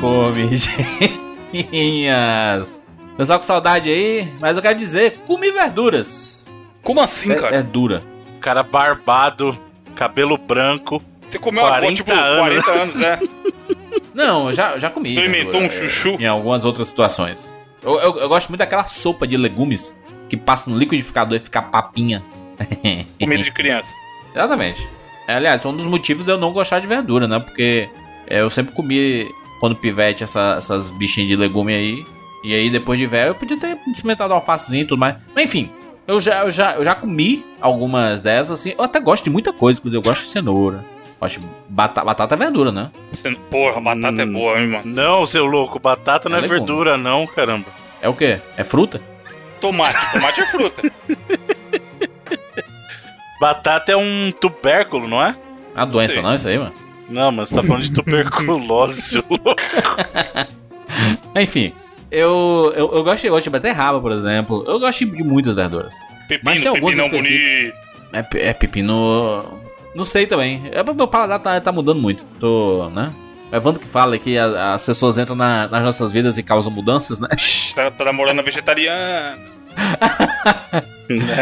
comidinhas. Comidinhas. Pessoal com saudade aí, mas eu quero dizer, comi verduras. Como assim, É, cara? é dura. Cara barbado, cabelo branco. Você comeu uma 40 tipo anos. 40 anos, é. Não, eu já, já comi. Experimentou um verdura, é, chuchu? Em algumas outras situações. Eu, eu, eu gosto muito daquela sopa de legumes que passa no liquidificador e fica papinha. Comida de criança. Exatamente. É, Aliás, é um dos motivos de eu não gostar de verdura, né? Porque eu sempre comi, quando pivete, essa- essas bichinhas de legume aí. E aí, depois de velho, eu podia ter experimentado alfacezinho e tudo mais. Mas enfim, eu já, eu, já, eu já comi algumas dessas, assim. Eu até gosto de muita coisa, inclusive eu gosto de cenoura. Gosto de batata, batata é verdura, né? Porra, batata é Hum. boa, hein, mano. Não, seu louco, batata não É é, legume. verdura, não, caramba. É o quê? É fruta? Tomate. Tomate é fruta. Batata é um tubérculo, não é? É uma doença, sei. não, isso aí, mano? Não, mas você tá falando de tuberculose, seu louco. Enfim, eu, eu, eu gosto, eu gosto de beterraba, por exemplo. Eu gosto de muitas verduras. Mas tem Pepino, alguns pepinão específicos. bonito. É, é pepino. Não sei também. É meu paladar tá, tá mudando muito. Tô, né? O Evandro que fala que a- as pessoas entram na- nas nossas vidas e causam mudanças, né? Tá, tá namorando a vegetariana.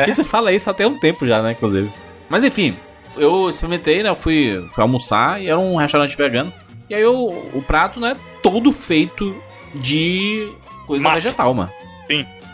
E tu fala isso até um tempo já, né? Inclusive. Mas enfim, eu experimentei, né? Eu fui, fui almoçar e era um restaurante vegano. E aí eu, o prato, né? Todo feito de coisa Mato. vegetal, mano.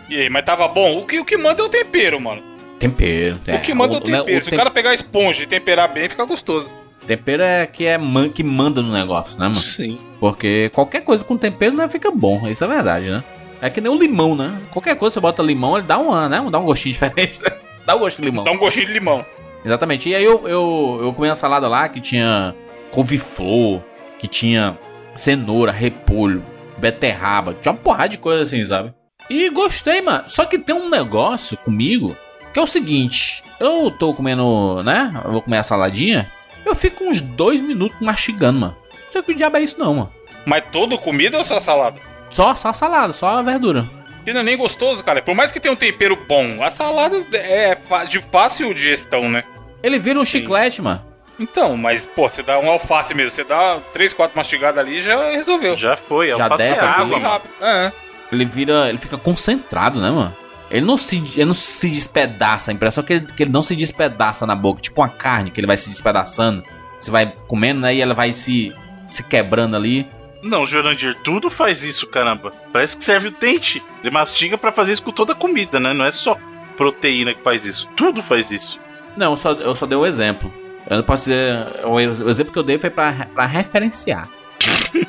E aí, mas tava bom? O que, o que manda é o tempero, mano. Tempero. o que manda é o né, tempero. Se o tem- cara pegar a esponja e temperar bem, fica gostoso. Tempero é que é man- que manda no negócio, né, mano? Sim. Porque qualquer coisa com tempero né, fica bom, isso é verdade, né? É que nem o limão, né? Qualquer coisa você bota limão, ele dá um, né? dá um gostinho diferente. né? dá um gosto de limão. Dá um gostinho de limão. Exatamente. E aí eu, eu, eu comi uma salada lá que tinha couve-flor, que tinha cenoura, repolho, beterraba, tinha uma porrada de coisa assim, sabe? E gostei, mano. Só que tem um negócio comigo que é o seguinte: eu tô comendo, né? Eu vou comer a saladinha, eu fico uns dois minutos mastigando, mano. Não sei que diabo é isso, não, mano. Mas todo comida ou só salada? Só, só a salada, só a verdura. E não é nem gostoso, cara. Por mais que tenha um tempero bom, a salada é de fácil digestão, né? Ele vira um Sim. chiclete, mano. Então, mas, pô, você dá um alface mesmo, você dá três, quatro mastigadas ali já resolveu. Já foi, é Já um passe desce assim, água, rápido. É. Ele vira. Ele fica concentrado, né, mano? Ele não se, ele não se despedaça. A impressão é que ele, que ele não se despedaça na boca. Tipo uma carne que ele vai se despedaçando. Você vai comendo, né? E ela vai se, se quebrando ali. Não, Jurandir, tudo faz isso, caramba. Parece que serve o dente. Ele mastiga pra fazer isso com toda a comida, né? Não é só proteína que faz isso. Tudo faz isso. Não, eu só, eu só dei um exemplo. Eu não posso dizer. O, ex- o exemplo que eu dei foi pra, pra referenciar.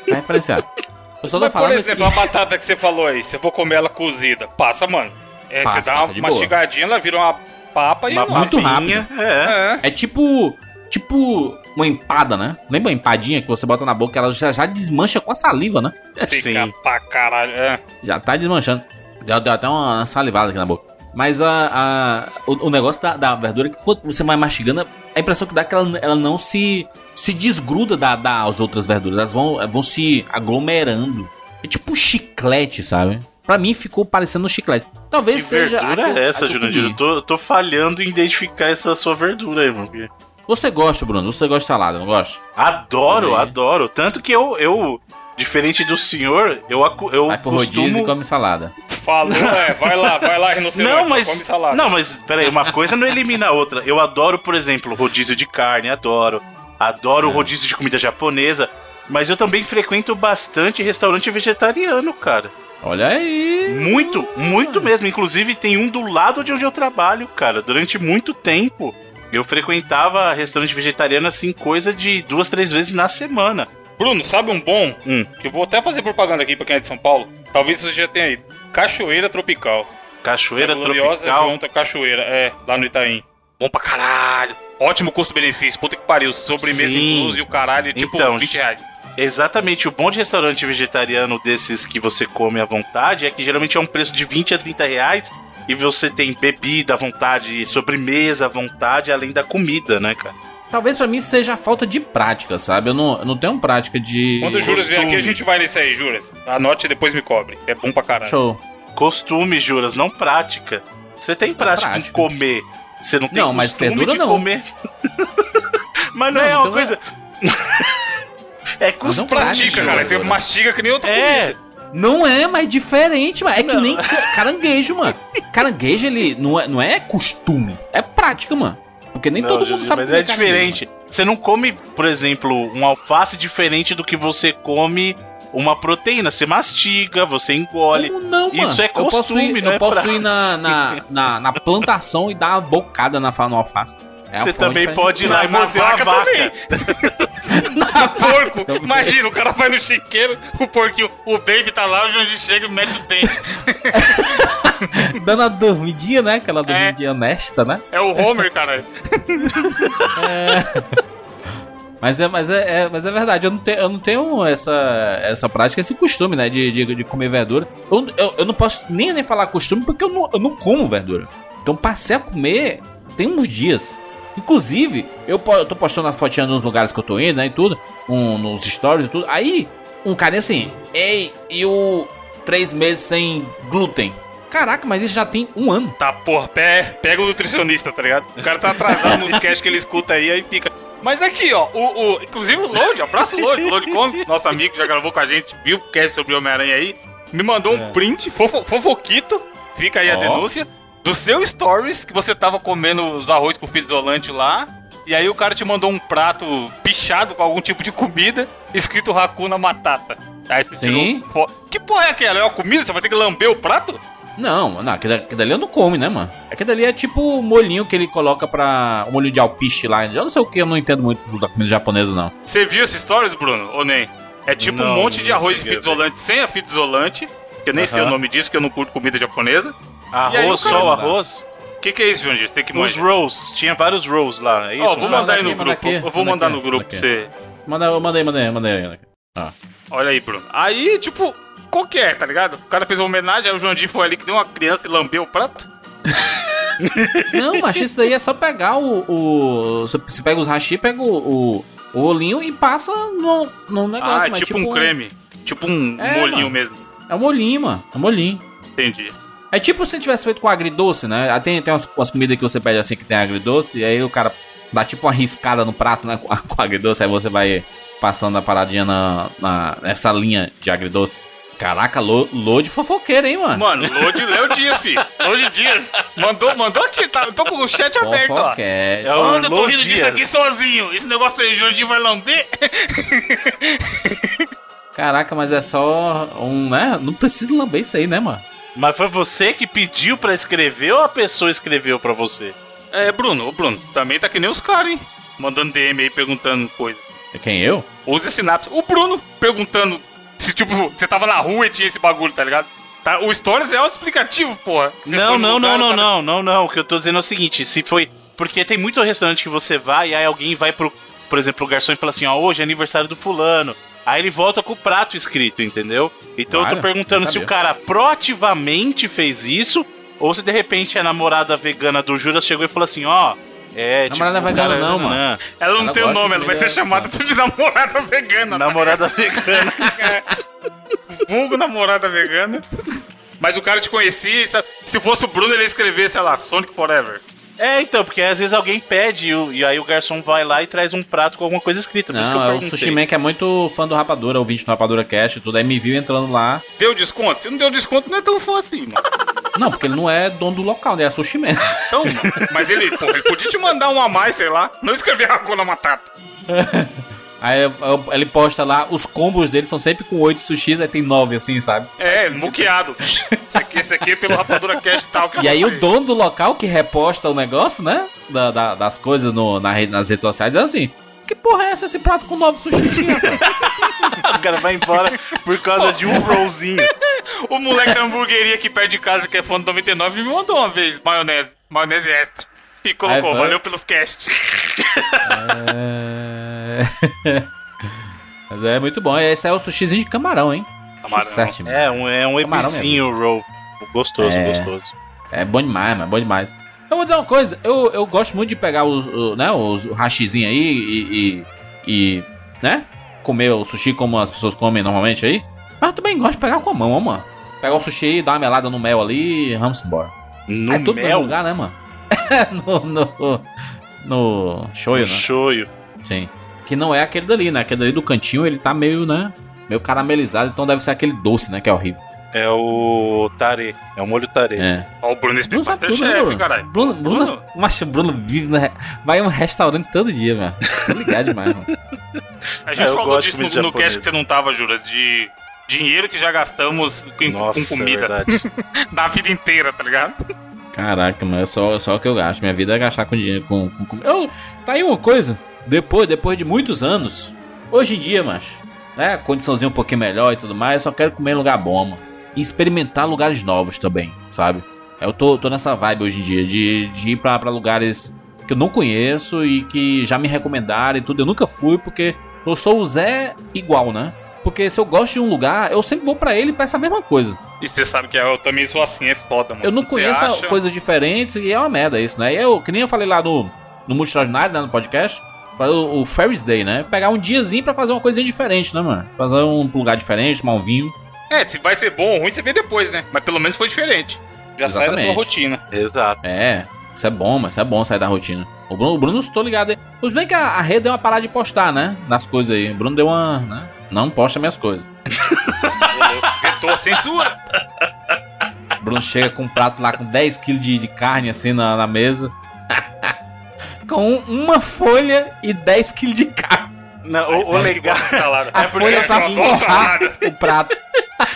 pra referenciar. Eu só tô Mas, por falando exemplo, que... a batata que você falou aí, se eu for comer ela cozida, passa, mano. É, Passa, você dá uma de boa. mastigadinha, ela vira uma papa e Uma ela- muito papinha, É. É. É tipo. Tipo uma empada, né? Lembra uma empadinha que você bota na boca ela já, já desmancha com a saliva, né? Fica Sim. pra caralho. É. Já tá desmanchando. Deu, deu até uma salivada aqui na boca. Mas a, a- o, o negócio da, da verdura é que quando você vai mastigando, a impressão que dá é que ela, ela não se, se desgruda da, das outras verduras. Elas vão, vão se aglomerando. É tipo um chiclete, sabe? Pra mim ficou parecendo um chiclete. Talvez Que seja. a verdura que eu- é a essa, Jurandir? Eu tô, eu tô falhando em identificar essa sua verdura aí, mano. Você gosta, Bruno? Você gosta de salada, não gosta? Adoro, Também. adoro. Tanto que eu, eu diferente do senhor, eu, acu- eu Vai pro rodízio e costumo... come salada. Falou, é, vai lá, vai lá, rinoceronte, Não, mas. come salada. Não, mas peraí, uma coisa não elimina a outra. Eu adoro, por exemplo, rodízio de carne, adoro. Adoro É. rodízio de comida japonesa. Mas eu também frequento bastante restaurante vegetariano, cara. Olha aí. Muito, muito mesmo. Inclusive, tem um do lado de onde eu trabalho, cara. Durante muito tempo, eu frequentava restaurante vegetariano, assim, coisa de duas, três vezes na semana. Bruno, sabe um bom? Hum. Que eu vou até fazer propaganda aqui pra quem é de São Paulo. Talvez você já tenha ido. Cachoeira Tropical. Cachoeira É gloriosa tropical. junta Cachoeira, é, lá no Itaim. Bom pra caralho. Ótimo custo-benefício, puta que pariu. Sobremesa Sim. incluso e o caralho, tipo, Então, 20 reais. Exatamente, o bom de restaurante vegetariano desses que você come à vontade é que geralmente é um preço de 20 a 30 reais e você tem bebida à vontade, sobremesa à vontade, além da comida, né, cara? Talvez pra mim seja a falta de prática, sabe? Eu não, eu não tenho prática de. Quando o Juras vier aqui, a costume. gente vai nesse aí, Juras. Anote e depois me cobre. É bom pra caralho. Show. Costume, juras, não prática. Você tem prática, prática. em comer, você não tem Não, mas costume verdura de não. comer. mas não, Não, é não uma tem- coisa. É Mas não costume. Pratica, cara. Você mastiga que nem outra É, comida. Não é, mas é diferente, mano. É que nem ca- caranguejo, mano. Caranguejo, ele não é, não é costume, é prática, mano. Porque nem Não, todo mundo Juju, sabe mas é diferente. Você não come, por exemplo, um alface diferente do que você come uma proteína. Você mastiga, você engole. Como não, mano? Isso é eu posso costume, ir, não eu é posso ir na, na, prática. na, na plantação e dar uma bocada na, no alface. É Você também pode ir lá e morder uma vaca vaca. também. Porco. Imagina, o cara vai no chiqueiro, o porquinho, o baby tá lá, o Jandir chega e mete o dente. Dando a dormidinha, né? Aquela dormidinha honesta, né? É o Homer, cara. Mas é, mas é, é- mas é verdade, eu não, tenho, eu não tenho essa, essa prática, esse costume, né? De, de, de comer verdura. Eu, eu, eu não posso nem, nem falar costume porque eu não, eu não como verdura. Então passei a comer tem uns dias. Inclusive, eu, po- eu tô postando a fotinha nos lugares que eu tô indo, né? E tudo, um, nos stories e tudo. Aí, um cara assim, ei, e o três meses sem glúten? Caraca, mas isso já tem um ano. Tá, porra, pé, pega o nutricionista, tá ligado? O cara tá atrasado nos casts que ele escuta aí, aí fica. Mas aqui, ó, o, o- inclusive o Load, abraço o Load, Load Comics, nosso amigo que já gravou com a gente, viu o cast sobre Homem-Aranha aí, me mandou um print, fofo, fofoquito, fica aí a Ó. denúncia, do seu stories, que você tava comendo os arroz com fita isolante lá, e aí o cara te mandou um prato pichado com algum tipo de comida, escrito Hakuna Matata. Aí você Sim. tirou Que porra é aquela? É uma comida? Você vai ter que lamber o prato? Não, não, aquele, aquele dali eu não come, né, mano? Aquele dali é tipo o molhinho que ele coloca pra. O molho de alpiste lá. Eu não sei o que, eu não entendo muito da comida japonesa, não. Você viu esses stories, Bruno? Ou nem? É tipo um Não, monte de arroz de fita isolante sem a fita isolante. Que eu nem sei o nome disso, que eu não curto comida japonesa. Aí Arroz, só o arroz? O que, que é isso, Jandir? Você tem que Os mandar. rolls. Tinha vários rolls lá, é isso? Ó, vou Manda mandar aí aqui, no manda grupo. aqui, eu vou manda mandar aqui, no grupo pra você. Manda, manda aí, manda aí, manda aí. Olha aí, Bruno. Aí, tipo, qualquer, tá ligado? O cara fez uma homenagem, aí o Jandir foi ali que deu uma criança e lambeu o prato. Não, mas isso daí é só pegar o. o você, pega os hashi, pega o, o, o rolinho e passa no, no negócio. ah, é mas tipo, um creme. Tipo um É, molhinho mano. mesmo. É um molhinho, mano. É um molhinho. Entendi. É tipo se tivesse feito com agridoce, né? Tem, tem umas, umas comidas que você pede assim que tem agridoce, e aí o cara dá tipo uma riscada no prato, né? Com, com agridoce, aí você vai passando a paradinha na, na, nessa linha de agridoce. Caraca, lo, load fofoqueiro, hein, mano? Mano, Lodi Léo Dias, filho. Lodi Dias. Mandou, mandou aqui, tá? Eu tô com o chat aberto, ó. Fofoqueiro. É Mano, eu tô rindo disso aqui sozinho. Esse negócio aí, o Jandir vai lamber. Caraca, mas é só um, né? Não precisa lamber isso aí, né, mano? Mas foi você que pediu pra escrever ou a pessoa escreveu pra você? É, Bruno, ô Bruno, também tá que nem os caras, hein? Mandando DM aí perguntando coisa. É Quem, eu? Use a sinapse. O Bruno perguntando se, tipo, você tava na rua e tinha esse bagulho, tá ligado? Tá, o Stories é auto-explicativo, porra. Não, não, não, não, não, não, não. O que eu tô dizendo é o seguinte: se foi. Porque tem muito restaurante que você vai e aí alguém vai pro, por exemplo, o garçom e fala assim: ó, hoje é aniversário do fulano. Aí ele volta com o prato escrito, entendeu? Então eu tô perguntando eu se o cara proativamente fez isso ou se de repente a namorada vegana do Juras chegou e falou assim: ó. É, Namorada o vegana cara- não, mano. Não, Ela não Ela tem o nome, ela vai ser chamada de namorada vegana. tá namorada vegana. Vulgo namorada vegana. Mas o cara te conhecia e se fosse o Bruno, ele ia escrever, sei lá, Sonic Forever. É, então, porque às vezes alguém pede e, aí o garçom vai lá e traz um prato com alguma coisa escrita. Não, é o. Sushi Man que é muito fã do Rapadura, ouvinte do Rapadura Cast e tudo. Aí me viu entrando lá. Deu desconto? Se não deu desconto, não é tão fã assim, mano. Não, porque ele não é dono do local, né? É Sushi Man. Então. Mas ele, pô, ele podia te mandar um a mais, sei lá. Não escrever Hakuna Matata. Aí ele posta lá, os combos dele são sempre com 8 sushis, aí tem 9, assim, sabe? É, muqueado. Esse aqui, esse aqui é pelo Rapadura Cast tal. Que E aí o dono do local que reposta o negócio, né? Da- da- das coisas no- na rede- nas redes sociais, é assim. Que porra é essa, esse prato com 9 sushis? O cara vai embora por causa de um rollzinho. O moleque da hamburgueria aqui perto de casa, que é fã do 99, me mandou uma vez maionese. Maionese extra. E colocou, Aí valeu pelos casts. É... Mas é muito bom. Esse é o sushizinho de camarão, hein? Camarão. Sucesso. É, um, é um epicinho roll. Gostoso, É. gostoso. É bom demais, mano. Bom demais. Eu vou dizer uma coisa. Eu, eu gosto muito de pegar os, o- né, os hashizinhos aí e, e, e, né? Comer o sushi como as pessoas comem normalmente aí. Mas eu também gosto de pegar com a mão, ó, mano. Pegar o sushi, dar uma melada no mel ali e vamos embora. No é tudo no mesmo mel, lugar, né, mano? no, no, no shoyu, no né? shoyu. Sim. Que não é aquele dali, né? Aquele dali do cantinho, ele tá meio, né? Meio caramelizado, então deve ser aquele doce, né? Que é horrível. É o tare. É o molho tare. É. Ó, o Bruno explica né, chefe, Bruno? caralho. Bruno, Bruno, Bruno? Mas o Bruno vive, né? Vai a um restaurante todo dia, velho. Tô ligado demais, mano. A gente É, falou disso no, no cast que você não tava, Juras, de dinheiro que já gastamos com, Nossa, com é comida verdade. da vida inteira, tá ligado? Caraca, mas é só, é só o que eu gasto. Minha vida é gastar com dinheiro. Com, com, com... Eu, tá aí uma coisa. Depois, depois de muitos anos, hoje em dia, macho, né? Condiçãozinha um pouquinho melhor e tudo mais, eu só quero comer em lugar bom, mano. E experimentar lugares novos também, sabe? Eu tô, tô nessa vibe hoje em dia de, de ir pra, pra lugares que eu não conheço e que já me recomendaram e tudo. Eu nunca fui porque eu sou o Zé igual, né? Porque se eu gosto de um lugar, eu sempre vou pra ele e peço a mesma coisa. E você sabe que eu também sou assim, é foda, mano. Eu não conheço acha- coisas diferentes e é uma merda isso, né? E eu, que nem eu falei lá no, no Multi Extraordinário, né, no podcast, para o, o Ferris Day, né? Pegar um diazinho pra fazer uma coisinha diferente, né, mano? Fazer um lugar diferente, tomar um vinho. É, se vai ser bom ou ruim, você vê depois, né? Mas pelo menos foi diferente. Já sai da sua Exatamente. rotina. Exato. É, isso é bom, mas isso é bom sair da rotina. O Bruno, o Bruno estou ligado aí. Os bem que a, a rede deu uma parada de postar, né? Nas coisas aí. O Bruno deu uma. Né? Não posta minhas coisas. Vetor, censura! O Bruno chega com um prato lá com 10kg de, de carne assim na, na mesa. com um- uma folha e 10kg de carne. Não, o, o legal. A É folha nada. o prato.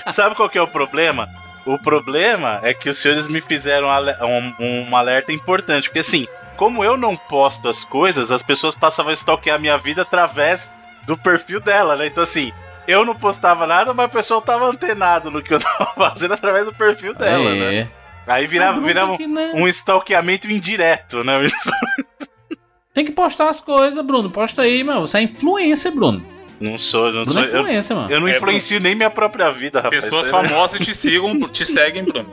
Sabe qual que é o problema? O problema é que os senhores me fizeram um, um alerta importante. Porque assim, como eu não posto as coisas, as pessoas passavam a stalkear a minha vida através do perfil dela, né? Então assim, eu não postava nada, mas o pessoal tava antenado no que eu tava fazendo através do perfil dela, né? É. Aí virava, virava que, né? um stalkeamento indireto, né? Tem que postar as coisas, Bruno. Posta aí, mano. Você é influencer, Bruno. Não sou, não Bruno sou. é Eu, influencer, mano. eu não É, influencio nem minha própria vida, rapaz. Pessoas aí, né? famosas te sigam, te seguem, Bruno.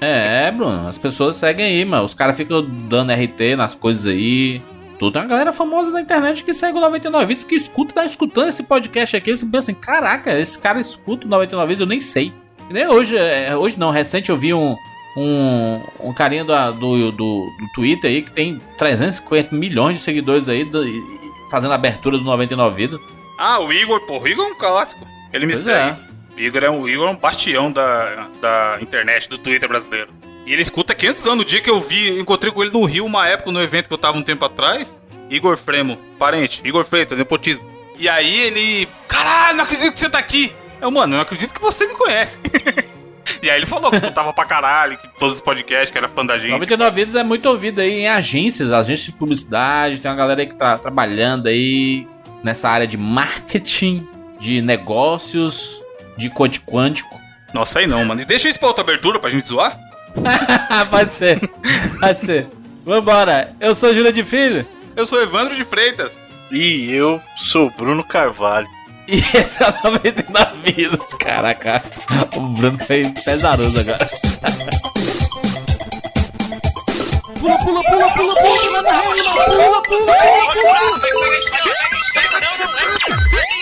É, Bruno. As pessoas seguem aí, mano. Os caras ficam dando RT nas coisas aí. Tudo. Tem uma galera famosa na internet que segue o 99 Vidas, que escuta, tá escutando esse podcast aqui. Você pensa assim, caraca, esse cara escuta o 99 Vidas, eu nem sei. Nem hoje, é, hoje não, recente eu vi um, um, um carinha do, do, do, do Twitter aí que tem 350 milhões de seguidores aí do- fazendo a abertura do 99 Vidas. Ah, o Igor, porra, o Igor é um clássico. Ele me segue. é. O Igor é um, o Igor é um bastião da, da internet, do Twitter brasileiro. E ele escuta 500 anos. No dia que eu vi, encontrei com ele no Rio, uma época, no evento que eu tava um tempo atrás. Igor Fremo, parente, Igor Freitas, nepotismo. E aí ele. Caralho, não acredito que você tá aqui! Eu, mano, eu não acredito que você me conhece. e aí ele falou que escutava pra caralho, que todos os podcasts, que era fã da gente. 99 Vidas é muito ouvido aí em agências, agências de publicidade. Tem uma galera aí que tá trabalhando aí nessa área de marketing, de negócios, de code quântico. Nossa, aí não, mano. E deixa isso pra outra abertura pra gente zoar? Pode ser, pode ser. Vambora, eu sou Júlia de Filho Eu sou Evandro de Freitas. E eu sou Bruno Carvalho. e esse é o 99 Vidas. Caraca, o Bruno foi pesaroso agora. Pula, pula, pula, pula, pula, na rede, pula, pula, pula, Atira na cabeça, atira na cabeça.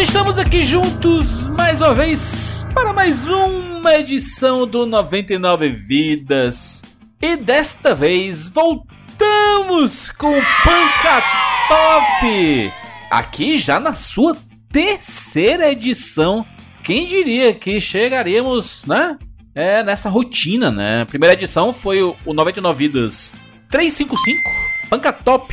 estamos aqui juntos mais uma vez para mais uma edição do 99 Vidas. E desta vez voltamos com o Panca Top! Aqui já na sua terceira edição. Quem diria que chegaríamos, né? É, nessa rotina, né? A primeira edição foi o, o 99 Vidas 355, Panca Top,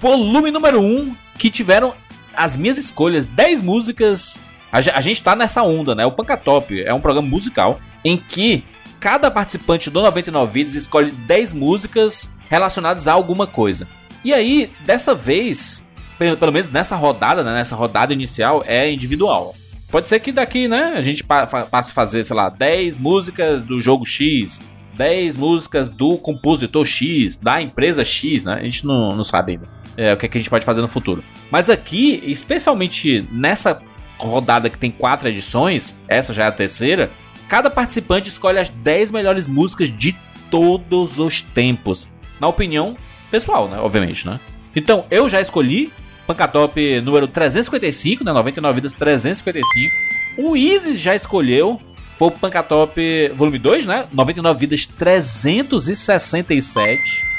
volume número 1, que tiveram as minhas escolhas, 10 músicas. A, a gente tá nessa onda, né? O Panca Top é um programa musical em que cada participante do 99 Vidas escolhe 10 músicas relacionadas a alguma coisa. E aí, dessa vez, pelo, menos nessa rodada, né? Nessa rodada inicial, é individual. Pode ser que daqui, né, a gente passe a fazer, sei lá, 10 músicas do jogo X, 10 músicas do compositor X, da empresa X, né? A gente não, não sabe ainda é, o que, é que a gente pode fazer no futuro. Mas aqui, especialmente nessa rodada que tem quatro edições, essa já é a terceira, cada participante escolhe as 10 melhores músicas de todos os tempos. Na opinião pessoal, né? Obviamente, né? Então, eu já escolhi Pancatop número 355, né? 99 vidas 355. O Easy já escolheu. Foi o Pancatop volume 2, né? 99 vidas 367.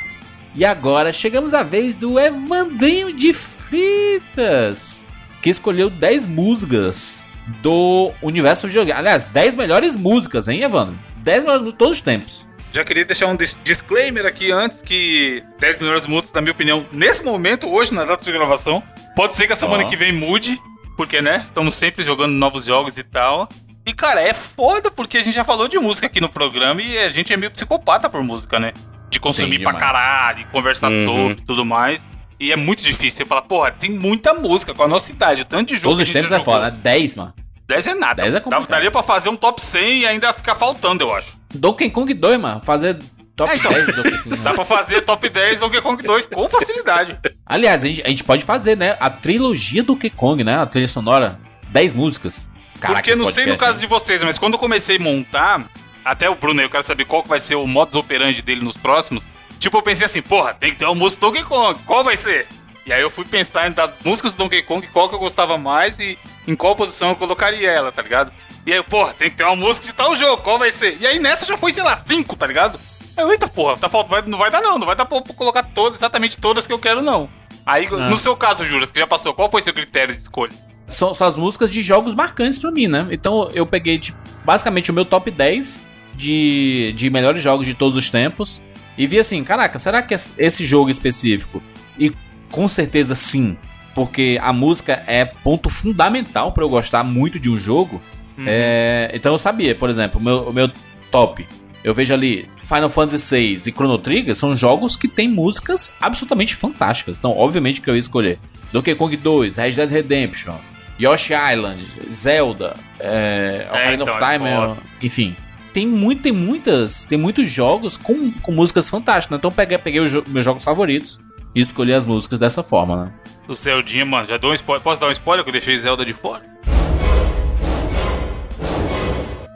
E agora chegamos à vez do Evandrinho de Fritas, que escolheu 10 músicas do universo videogame. Aliás, 10 melhores músicas, hein, Evandro? 10 melhores músicas de todos os tempos. Já queria deixar um dis- disclaimer aqui antes que 10 melhores músicas, na minha opinião, nesse momento, hoje, na data de gravação, pode ser que a semana Ó. que vem mude, porque, né, estamos sempre jogando novos jogos e tal. E, cara, é foda porque a gente já falou de música aqui no programa e a gente é meio psicopata por música, né? De consumir pra demais. caralho, conversar Uhum. sobre e tudo mais. E é muito difícil você falar, porra, tem muita música com a nossa idade, o tanto de jogo Todos os tempos é já jogou. foda, né? 10, mano. 10 é nada. 10 é complicado. Daria pra fazer um top 100 e ainda ficar faltando, eu acho. Donkey Kong 2, mano. Fazer top É, então. 10 do Donkey Kong. Dá pra fazer top 10 Donkey Kong 2 com facilidade. Aliás, a gente, a gente pode fazer, né? A trilogia do Donkey Kong, né? A trilha sonora. 10 músicas. Caraca, Porque não sei no podcast, caso de vocês, mas quando eu comecei a montar, até o Bruno, aí, eu quero saber qual que vai ser o modus operandi dele nos próximos. Tipo, eu pensei assim, porra, tem que ter uma música do Donkey Kong, qual vai ser? E aí eu fui pensar em das músicas do Donkey Kong, qual que eu gostava mais e em qual posição eu colocaria ela, tá ligado? E aí, porra, tem que ter uma música de tal jogo, qual vai ser? E aí nessa já foi, sei lá, cinco, tá ligado? Aí eu, eita porra, tá faltando, não vai dar não, não vai dar pra, colocar todas, exatamente todas que eu quero não. Aí, Ah. no seu caso, Juras, que já passou, qual foi seu critério de escolha? São, são as músicas de jogos marcantes pra mim, né? Então eu peguei, tipo, basicamente o meu top 10 de, de melhores jogos de todos os tempos. E vi assim, caraca, será que esse jogo específico? E com certeza sim, porque a música é ponto fundamental pra eu gostar muito de um jogo. É, então eu sabia, por exemplo, o meu, o meu top. Eu vejo ali Final Fantasy VI e Chrono Trigger são jogos que têm músicas absolutamente fantásticas. Então, obviamente que eu ia escolher Donkey Kong 2, Red Dead Redemption, Yoshi Island, Zelda, é, Ocarina então, of é Time, foda. enfim. Tem, muito, tem muitas, tem muitos jogos com, com músicas fantásticas. né? Então eu peguei, peguei os meus jogos favoritos e escolhi as músicas dessa forma, né? O Zeldinha, mano, já dou um spoiler. Posso dar um spoiler que eu deixei Zelda de fora?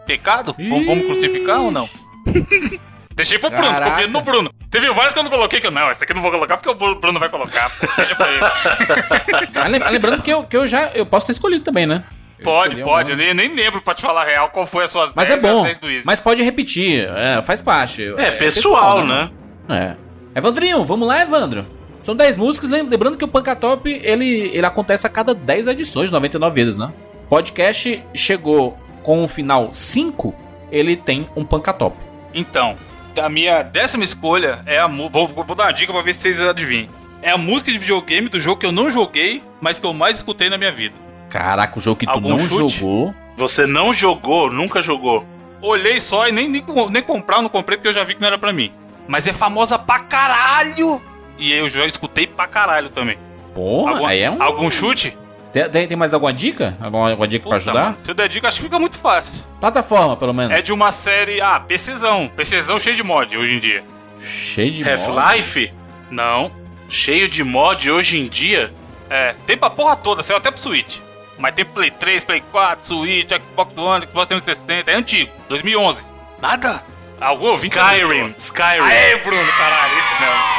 Pecado? Vamos, vamos crucificar ou não? Deixei pro Bruno, Caraca. confiando no Bruno. Teve várias que eu não coloquei que eu, não, essa aqui eu não vou colocar porque o Bru- Bruno vai colocar. Deixa pra ele. Ah, lem- Lembrando que eu, que eu já eu posso ter escolhido também, né? Pode, pode. Eu nem, nem lembro pra te falar a real qual foi as suas Mas 10 é bom. 10 do Easy. Mas pode repetir, é, faz parte. É, pessoal, né? É. Evandrinho, vamos lá, Evandro. São 10 músicas, lem- lembrando que o Pancatop, ele, ele acontece a cada 10 edições, 99 vezes, né? Podcast chegou com o final 5, ele tem um Pancatop. Então, a minha décima escolha é a. Vou, vou dar uma dica pra ver se vocês adivinham. É a música de videogame do jogo que eu não joguei, mas que eu mais escutei na minha vida. Caraca, o jogo que tu Algum não chute? jogou. Você não jogou, nunca jogou. Olhei só e nem, nem, nem comprar, eu não comprei porque eu já vi que não era pra mim. Mas é famosa pra caralho! E eu já escutei pra caralho também. Porra, algum, aí é um. algum chute? Tem, tem- mais alguma dica? Alguma, alguma dica pra Puta, ajudar? mano, se eu der dica, acho que fica muito fácil. Plataforma, pelo menos. É de uma série. Ah, PCzão. PCzão cheio de mod hoje em dia. Cheio de mod. Half-Life, Não. cheio de mod hoje em dia. É, tem pra porra toda, saiu até pro Switch. Mas tem Play 3, Play 4, Switch, Xbox One, Xbox 360, é antigo, 2011. Nada? Algum ouvinte Skyrim, Skyrim. Aê, Bruno, caralho, esse mesmo.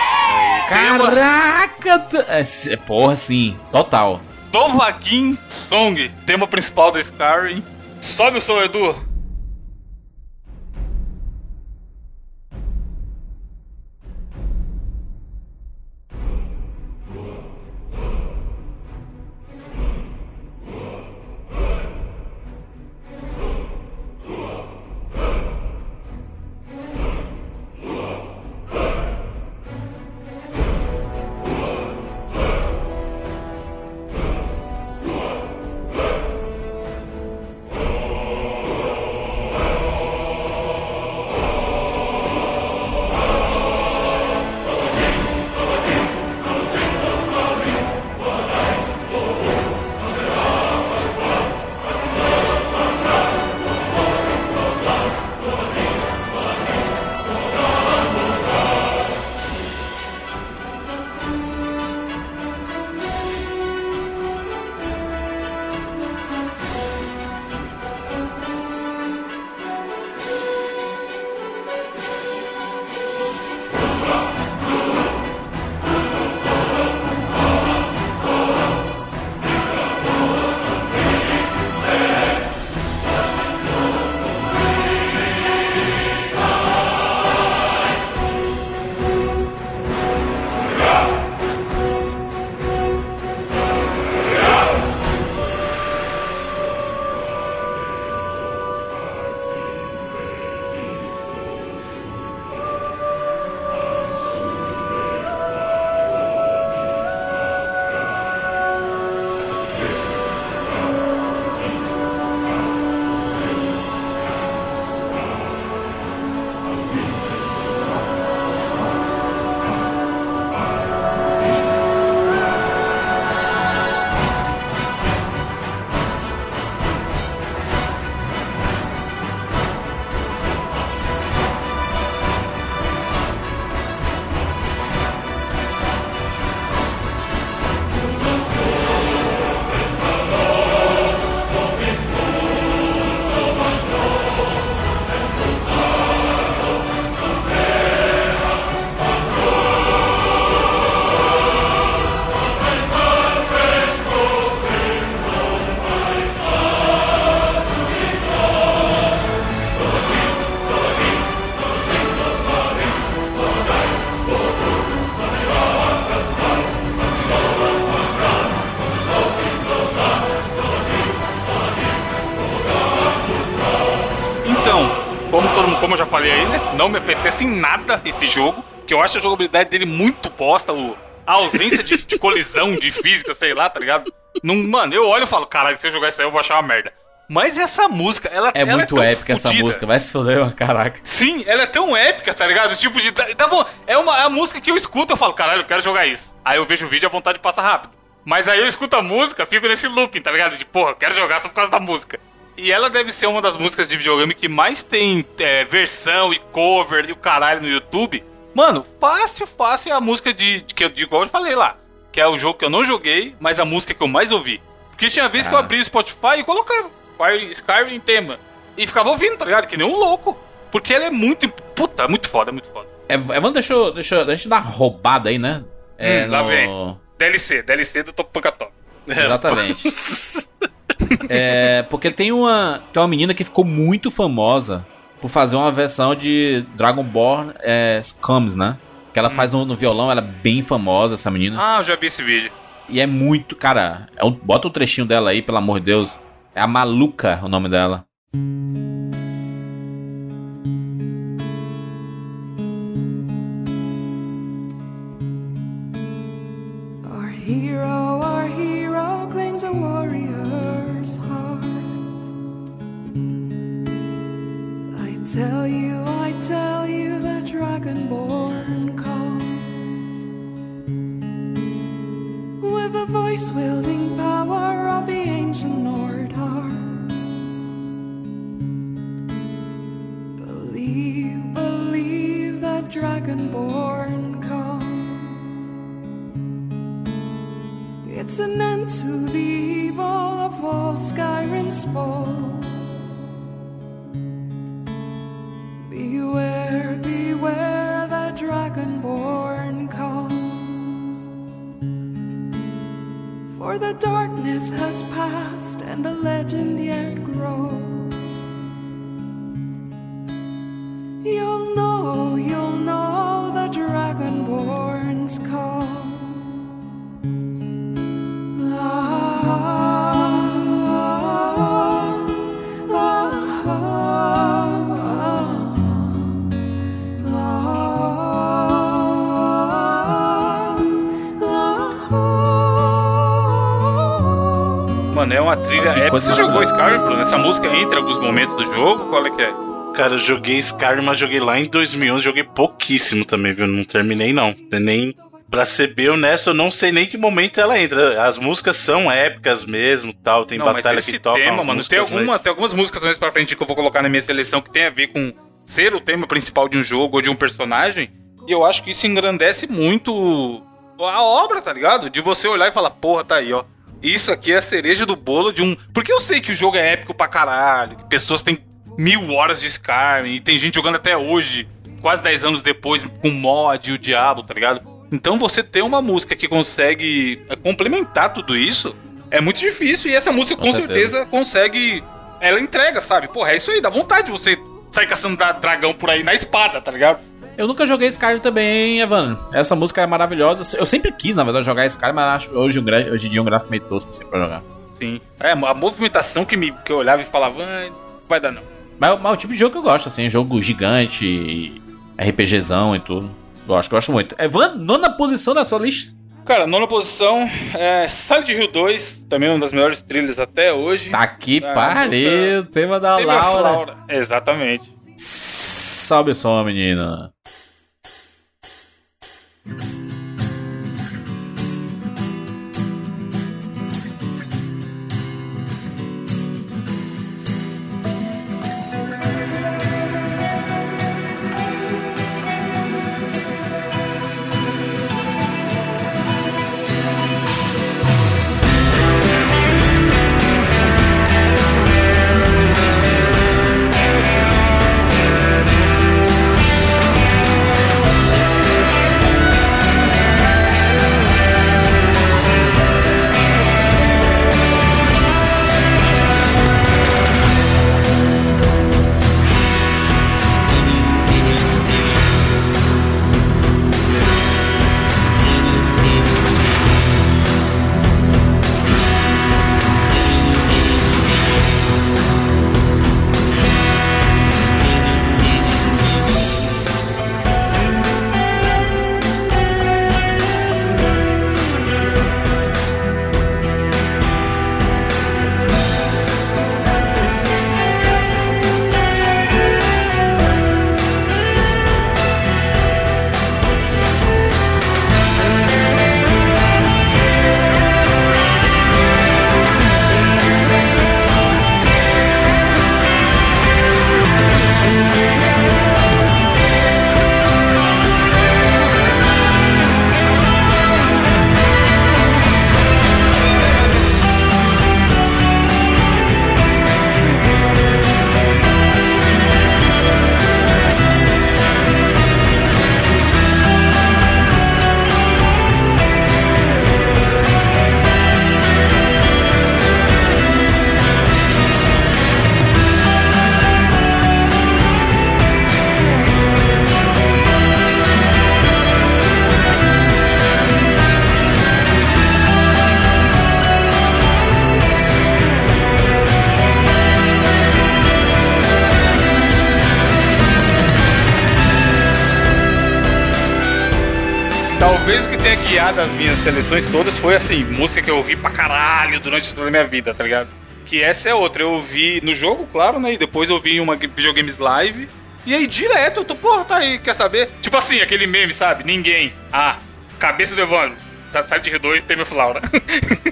Caraca! É, se- porra, sim. Total. Dovahkiin Song, tema principal do Skyrim. Sobe o som, Edu. Não me apetece em nada esse jogo. Que eu acho a jogabilidade dele muito bosta. O, a ausência de, de colisão, de física, sei lá, tá ligado? Não, mano, eu olho e falo, caralho, se eu jogar isso aí eu vou achar uma merda. Mas essa música, ela É ela muito tão épica essa fodida. música, vai se foder, mano, caraca. Sim, ela é tão épica, tá ligado? Tipo, de, dá vo- é uma é a música que eu escuto eu falo, caralho, eu quero jogar isso. Aí eu vejo o vídeo e a vontade passa rápido. Mas aí eu escuto a música, fico nesse looping, tá ligado? De, porra, eu quero jogar só por causa da música. E ela deve ser uma das músicas de videogame que mais tem é, versão e cover e o caralho no YouTube. Mano, fácil, fácil é a música de, de que eu de igual eu falei lá. Que é o jogo que eu não joguei, mas a música que eu mais ouvi. Porque tinha vezes que eu Ah. abria o Spotify e colocava Skyrim tema. E ficava ouvindo, tá ligado? Que nem um louco. Porque ela é muito. Puta, é muito foda, é muito foda. É, Evandro, deixa eu, deixa, eu- deixa eu dar uma roubada aí, né? É, Hum, lá no- vem. DLC, DLC do Top Pancatop. Exatamente. é, porque tem uma, tem uma menina que ficou muito famosa por fazer uma versão de Dragonborn é, Scums, né? Que ela faz no, no violão, ela é bem famosa, essa menina. Ah, eu já vi esse vídeo. E é muito, cara. É um- bota o trechinho dela aí, pelo amor de Deus. É a Maluca o nome dela. Our tell you, I tell you, the dragonborn comes with the voice wielding power of the ancient Nord heart. Believe, believe that dragonborn comes. It's an end to the evil of all Skyrim's foes. Dragonborn comes. For the darkness has passed and the legend yet grows. You'll know, you'll know the dragonborn's call. É uma trilha Ah, que épica. coisa Você jogou. Skyrim, Bruno? Essa música entra em alguns momentos do jogo? Qual é que é? Cara, eu joguei Skyrim, mas joguei lá em 2011, joguei pouquíssimo também, viu? Não terminei não. Nem Pra ser bem honesto, eu não sei nem que momento ela entra. As músicas são épicas mesmo, tal, tem Não, mas batalha esse que toca tema, mano, tem, músicas, alguma, mas- tem algumas músicas mais pra frente que eu vou colocar na minha seleção que tem a ver com ser o tema principal de um jogo ou de um personagem. E eu acho que isso engrandece muito a obra, tá ligado? De você olhar e falar, porra, tá aí, ó. Isso aqui é a cereja do bolo de um. Porque eu sei que o jogo é épico pra caralho, que pessoas têm mil horas de Skyrim, e tem gente jogando até hoje, quase 10 anos depois, com mod e o diabo, tá ligado? Então você ter uma música que consegue é, complementar tudo isso é muito difícil, e essa música com, Com certeza. certeza. consegue. Ela entrega, sabe? Porra, é isso aí, dá vontade de você sair caçando dragão por aí na espada, tá ligado? Eu nunca joguei Skyrim também, Evandro. Essa música é maravilhosa. Eu sempre quis, na verdade, jogar Skyrim, mas acho hoje, um hoje em dia é um gráfico meio tosco assim, pra jogar. Sim. É, a movimentação que, me, que eu olhava e falava, "Ah, não vai dar não. Mas, mas é o tipo de jogo que eu gosto, assim, jogo gigante, RPGzão e tudo. Gosto, gosto muito. Evandro, nona posição da sua lista. Cara, nona posição é Silent Hill 2, também uma das melhores trilhas até hoje. Tá aqui, Ah, pariu, tema da Teve a Laura. Laura. Exatamente. O som, menina. Seleções todas foi assim, música que eu ouvi pra caralho durante toda a minha vida, tá ligado? Que essa é outra, eu ouvi no jogo, claro, né? E depois eu vi em uma videogames live. E aí, direto, eu tô, porra, tá aí, quer saber? Tipo assim, aquele meme, sabe? Ninguém. Ah, cabeça do Evandro. Tá Silent Hill 2, Tame of Laura.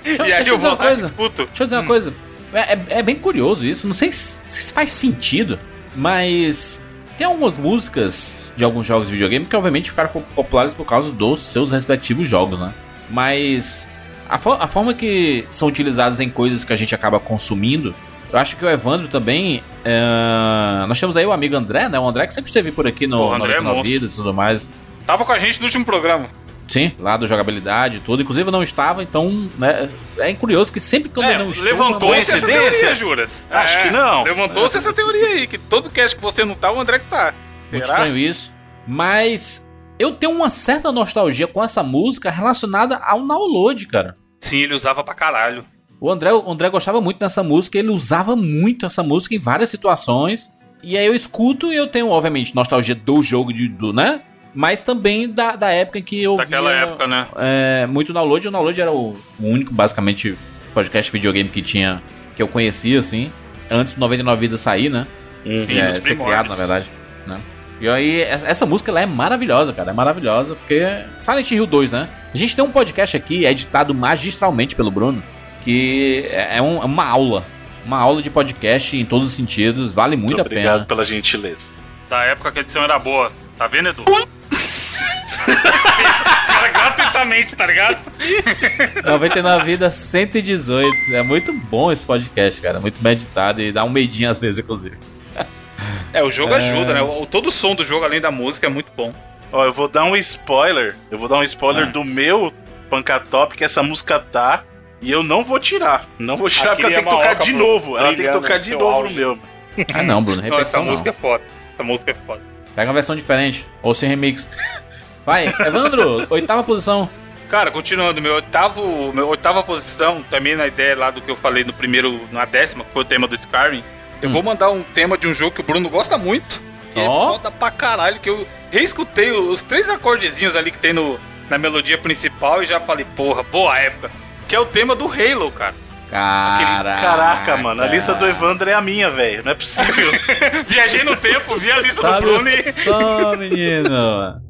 e aí deixa eu vou uma lá coisa. disputo. Deixa eu dizer uma coisa. É, é- é bem curioso isso. Não sei se, se faz sentido, mas tem algumas músicas de alguns jogos de videogame que obviamente ficaram populares por causa dos seus respectivos jogos, né? Mas a, fo- a forma que são utilizadas em coisas que a gente acaba consumindo, eu acho que o Evandro também. é, Nós temos aí o amigo André, né? O André que sempre esteve por aqui no Pô, André é 99 monstro. Vidas e tudo mais. Tava com a gente no último programa. Sim, lá do jogabilidade e tudo. Inclusive eu não estava, então né, é curioso que sempre que eu É, não estou. levantou-se essa teoria, Juras. Acho É, que não. Levantou-se essa teoria aí, que todo cast que você não tá, o André que tá. Muito Será? estranho isso. Mas eu tenho uma certa nostalgia com essa música relacionada ao download, cara. Sim, ele usava pra caralho. O André, o André gostava muito dessa música, ele usava muito essa música em várias situações. E aí eu escuto e eu tenho, obviamente, nostalgia do jogo, de, do, né? Mas também da, da época em que eu Daquela via, época, né? é, muito download. O download era o, único, basicamente, podcast videogame que tinha, que eu conhecia, assim. Antes do 99 Vidas sair, né? Sim, é, ser primórdios. criado, na verdade. Né? E aí, essa, música ela é maravilhosa, cara. É maravilhosa, porque. Silent Hill 2, né? A gente tem um podcast aqui, editado magistralmente pelo Bruno, que é, é um- é uma aula. Uma aula de podcast em todos os sentidos. Vale muito, Muito a obrigado pena. pela gentileza. Da época que a edição era boa. Tá vendo, Edu? Cara, gratuitamente, tá ligado? 99 Vida 118. É muito bom esse podcast, cara. Muito meditado e dá um medinho às vezes, inclusive. É, o jogo ajuda, né? O, todo o som do jogo, além da música, é muito bom. Ó, eu vou dar um spoiler. Eu vou dar um spoiler Ah. do meu Pancatop, que essa música tá. E eu não vou tirar. Não vou tirar porque ela tem que é tocar oca de novo. Ela tem que tocar no de novo no meu. Ah, não, Bruno. Não, essa não. música é foda. Essa música é foda. Pega uma versão diferente. Ou sem remix. Vai, Evandro, oitava posição. Cara, continuando, meu oitavo, meu oitava posição, também na ideia lá do que eu falei no primeiro, na décima, que foi o tema do Skyrim. Eu Hum. vou mandar um tema de um jogo que o Bruno gosta muito. Que é Ó. foda pra caralho, que eu reescutei os três acordezinhos ali que tem no, na melodia principal e já falei, porra, boa época. Que é o tema do Halo, cara. Caraca. Caraca, mano. A lista do Evandro é a minha, velho. Não é possível. Viajei no tempo, vi a lista do Sabe Bruno e. só, menino.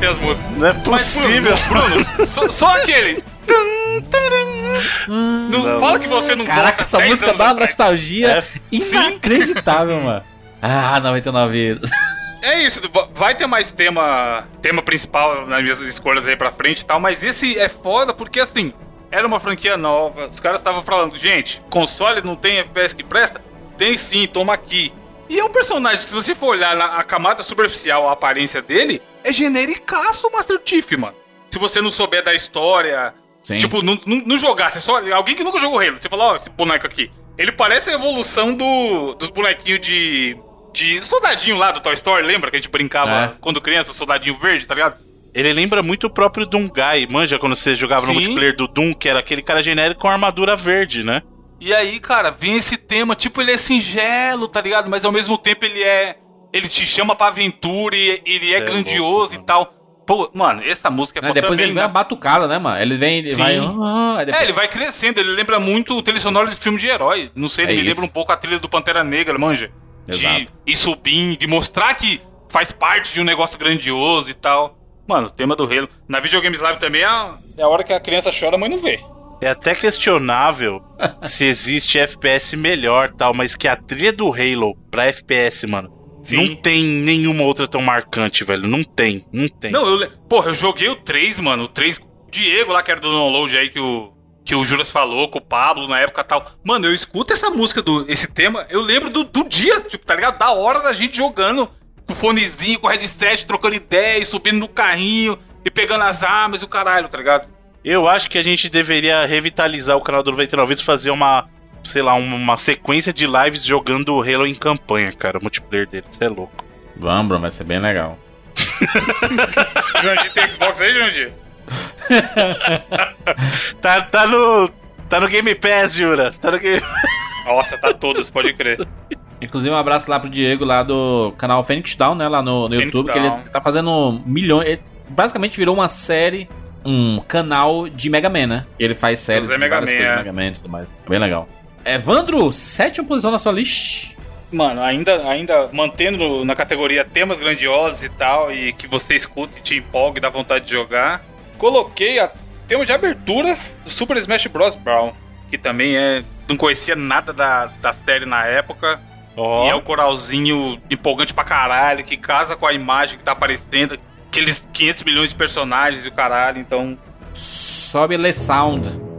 Catei as músicas. Não é Mas, possível. Bruno, Bruno, só, só aquele. Não, Não. fala que você não Caraca, volta essa 10 música dá uma atrás. nostalgia É. inacreditável, mano. Ah, 99 vidas. É isso, vai ter mais tema, tema principal nas minhas escolhas aí pra frente e tal, mas esse é foda porque assim, era uma franquia nova, os caras estavam falando, gente, console não tem FPS que presta? Tem sim, toma aqui. E é um personagem que se você for olhar na a camada superficial, a aparência dele, é genericaço o Master Chief, mano. Se você não souber da história, Sim. tipo, não, não, não jogar, você só. Alguém que nunca jogou Halo, você fala, ó, esse boneco aqui. Ele parece a evolução do, dos bonequinhos de. De soldadinho lá do Toy Story, lembra que a gente brincava É. quando criança, o soldadinho verde, tá ligado? Ele lembra muito o próprio Doomguy. Manja quando você jogava no Sim. multiplayer do Doom, que era aquele cara genérico com armadura verde, né? E aí, cara, vem esse tema, tipo, ele é singelo, tá ligado? Mas ao mesmo tempo ele é. Ele te chama pra aventura e ele Cê é é grandioso louco, e tal. Pô, mano, essa música é Né, foda Depois também, ele vem né? a batucada, né, mano? Ele vem, ele Sim. vai. ah, aí depois- É, ele vai crescendo, ele lembra muito o trilha sonora de filme de herói. Não sei, ele É me isso. lembra um pouco a trilha do Pantera Negra, manja? De Exato. ir subindo, de mostrar que faz parte de um negócio grandioso e tal. Mano, o tema do Halo. Na Videogames Live também é a, é a hora que a criança chora, a mãe não vê. É até questionável se existe FPS melhor tal, mas que a trilha do Halo pra FPS, mano, Sim. não tem nenhuma outra tão marcante, velho. Não tem, não tem. Não, eu. Porra, eu joguei o 3, mano. O 3. Diego lá, que era do download aí que o. Que o Juras falou, com o Pablo na época e tal. Mano, eu escuto essa música, do, esse tema, eu lembro do, do dia, tipo, tá ligado? Da hora da gente jogando com o fonezinho, com o headset, trocando ideia, e subindo no carrinho e pegando as armas e o caralho, tá ligado? Eu acho que a gente deveria revitalizar o canal do 99 Vidas, fazer uma, sei lá, uma, sequência de lives jogando o Halo em campanha, cara. O multiplayer dele, você é louco. Vamos, Bruno, vai ser bem legal. Jandir tem Xbox aí, Jandir? Tá, tá no. Tá no Game Pass, Juras. Tá no Game Nossa, tá todos, pode crer. Inclusive, um abraço lá pro Diego lá do canal Phoenix Down, né? Lá no, no YouTube, que Down. ele tá fazendo milhões. Ele basicamente virou uma série, um canal de Mega Man, né? Ele faz séries Zé de Mega Man, é. Mega Man e tudo mais. É bem legal. Evandro, sétima posição na sua lista. Mano, ainda, ainda mantendo na categoria temas grandiosos e tal, e que você escuta e te empolga e dá vontade de jogar, coloquei a tema de abertura do Super Smash Bros. Brown, que também é. Não conhecia nada da, da série na época. Ó. E é o coralzinho empolgante pra caralho, que casa com a imagem que tá aparecendo. Aqueles 500 milhões de personagens e o caralho, então. Sobe Le Sound.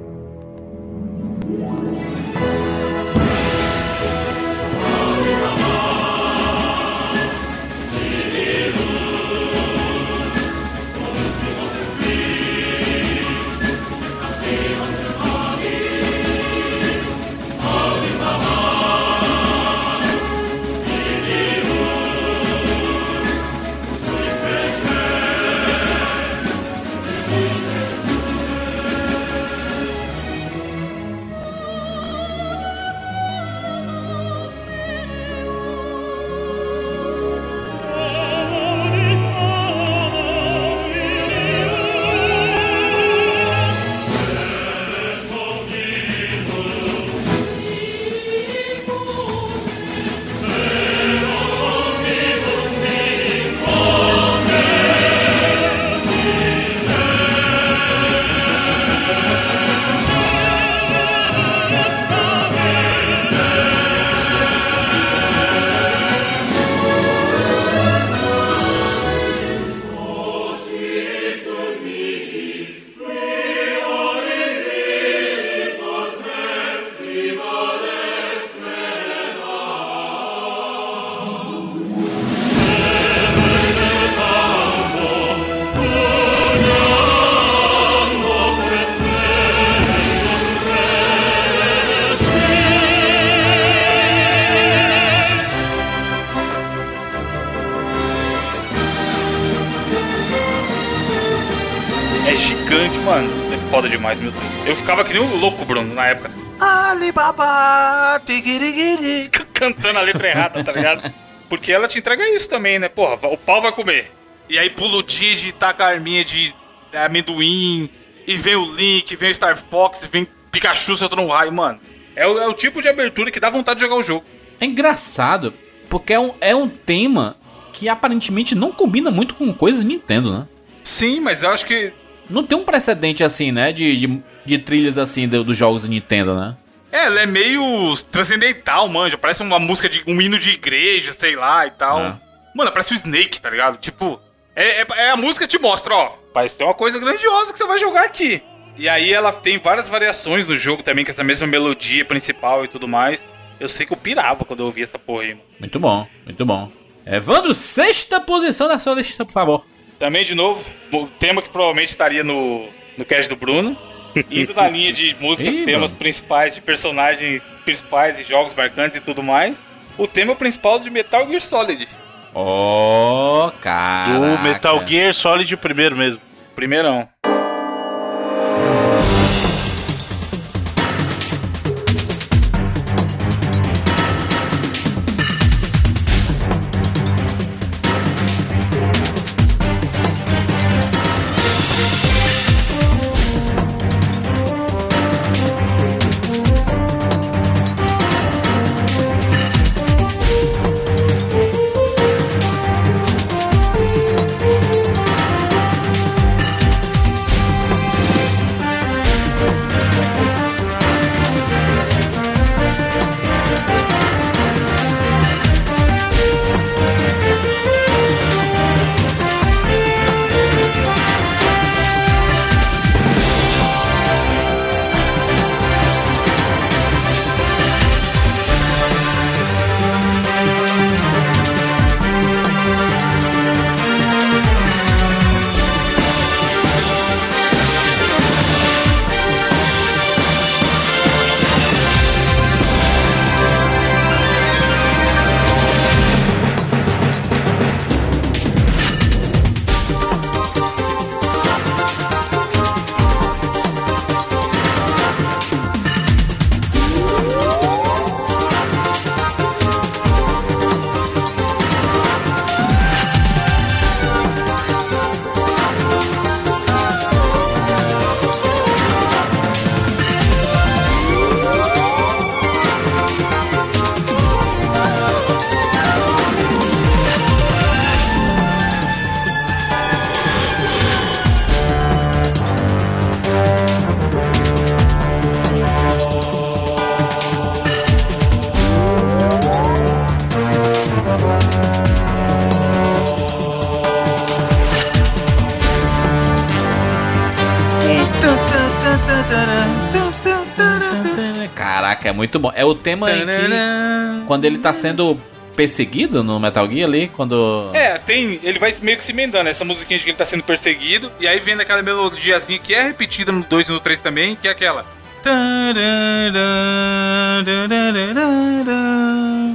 Foda demais, meu Deus. Eu ficava que nem um louco, Bruno, na época. Alibaba, tigirigiri. cantando a letra errada, tá ligado? Porque ela te entrega isso também, né? Porra, o pau vai comer. E aí pula o Didi, taca a arminha de amendoim, e vem o Link, vem o Star Fox, vem Pikachu soltando um raio, mano. É o, é o tipo de abertura que dá vontade de jogar o jogo. É engraçado, porque é um, é um tema que aparentemente não combina muito com coisas Nintendo, né? Sim, mas eu acho que. Não tem um precedente assim, né? De, de, de trilhas assim do- dos jogos de Nintendo, né? É, ela é meio transcendental, manja. Parece uma música de um hino de igreja, sei lá e tal. É. Mano, parece o Snake, tá ligado? Tipo, é, é- é a música que te mostra, ó. Parece ter uma coisa grandiosa que você vai jogar aqui. E aí ela tem várias variações no jogo também, com essa mesma melodia principal e tudo mais. Eu sei que eu pirava quando eu ouvia essa porra aí, mano. Muito bom, muito bom. Evandro, sexta posição na sua lista, por favor. Também, de novo, o tema que provavelmente estaria no, no cast do Bruno. Indo na linha de músicas, Ih, temas mano. principais, de personagens principais e jogos marcantes e tudo mais. O tema principal de Metal Gear Solid. Oh, cara. Do Metal Gear Solid o primeiro mesmo. Primeirão. Muito bom. É o tema em que quando ele tá sendo perseguido no Metal Gear ali, quando É, tem. Ele vai meio que se emendando essa musiquinha de que ele tá sendo perseguido. E aí vem aquela melodiazinha que é repetida no 2 e no 3 também, que é aquela.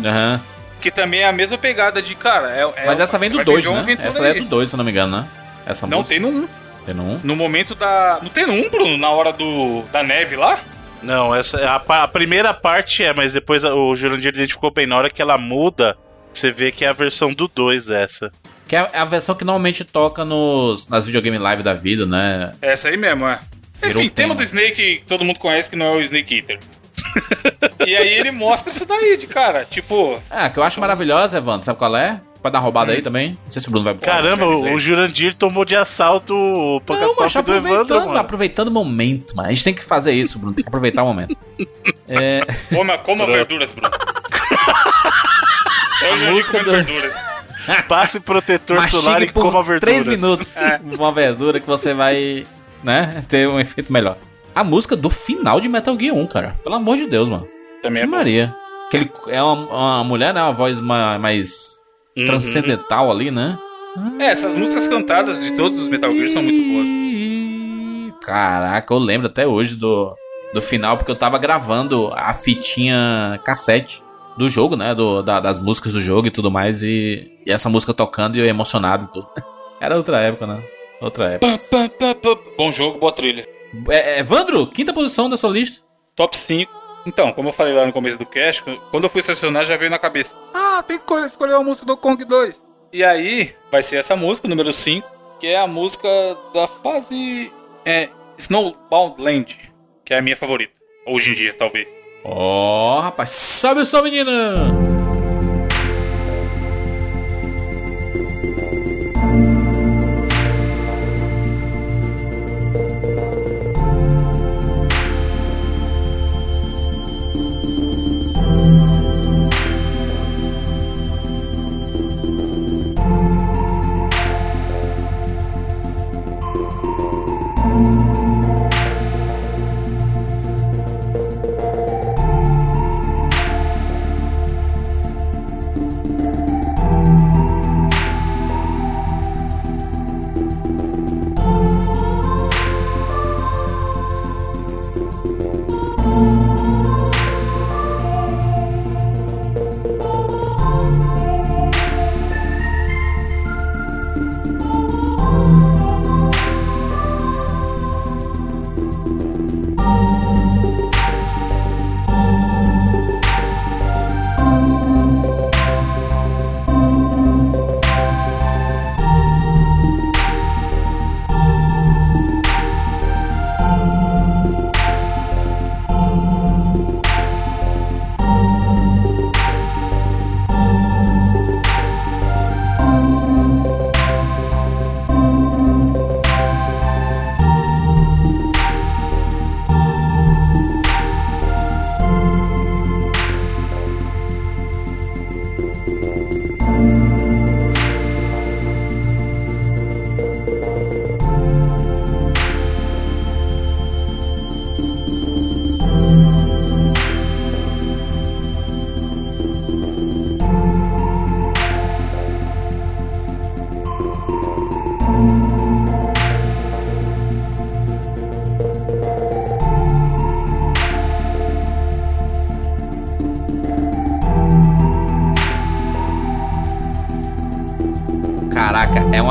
Aham. Que também é a mesma pegada de, cara. É, é- Mas essa vem do vai 2, viver uma né? Essa é do 2, se eu não me engano, né? Essa Não, música. tem no 1. Tem no 1. No momento da. Não tem no 1, Bruno? Na hora do da neve lá? Não, essa a, a primeira parte é, mas depois o Jurandir identificou bem. Na hora que ela muda, você vê que é a versão do 2 essa. Que é a versão que normalmente toca nos, nas videogame live da vida, né? Essa aí mesmo, é. Virou Enfim, tema tema. do Snake que todo mundo conhece que não é o Snake Eater. e aí ele mostra isso daí, de cara. Tipo, Ah, que eu acho maravilhosa, Evandro. Sabe qual é? Pode dar roubada aí também? Não sei se o Bruno vai Caramba, o, o Jurandir tomou de assalto o Não, mas Pancatop do Evandro, aproveitando, mano. aproveitando o momento, mano. A gente tem que fazer isso, Bruno. Tem que aproveitar o momento. É, coma, coma verduras, Bruno. Só música comendo do- verduras. Passe protetor solar e coma verduras. 3 minutos uma verdura que você vai, né, ter um efeito melhor. A música do final de Metal Gear 1, cara. Pelo amor de Deus, mano. Também é. Maria. Que ele é uma, uma mulher, né? Uma voz ma- mais Uhum. transcendental ali, né? É, essas músicas cantadas de todos os Metal Gear são muito boas. Caraca, eu lembro até hoje do, do final, porque eu tava gravando a fitinha cassete do jogo, né? Do, da- das músicas do jogo e tudo mais. E, e essa música tocando e eu emocionado e tudo. Era outra época, né? Outra época. Bom jogo, boa trilha. É, é, Evandro, quinta posição da sua lista. Top 5. Então, como eu falei lá no começo do cast, quando eu fui selecionar já veio na cabeça. Ah, tem que escolher- a música do Kong 2. E aí, vai ser essa música, número 5, que é a música da fase é, Snowbound Land, que é a minha favorita. Hoje em dia, talvez. Ó, rapaz, sobe o menina!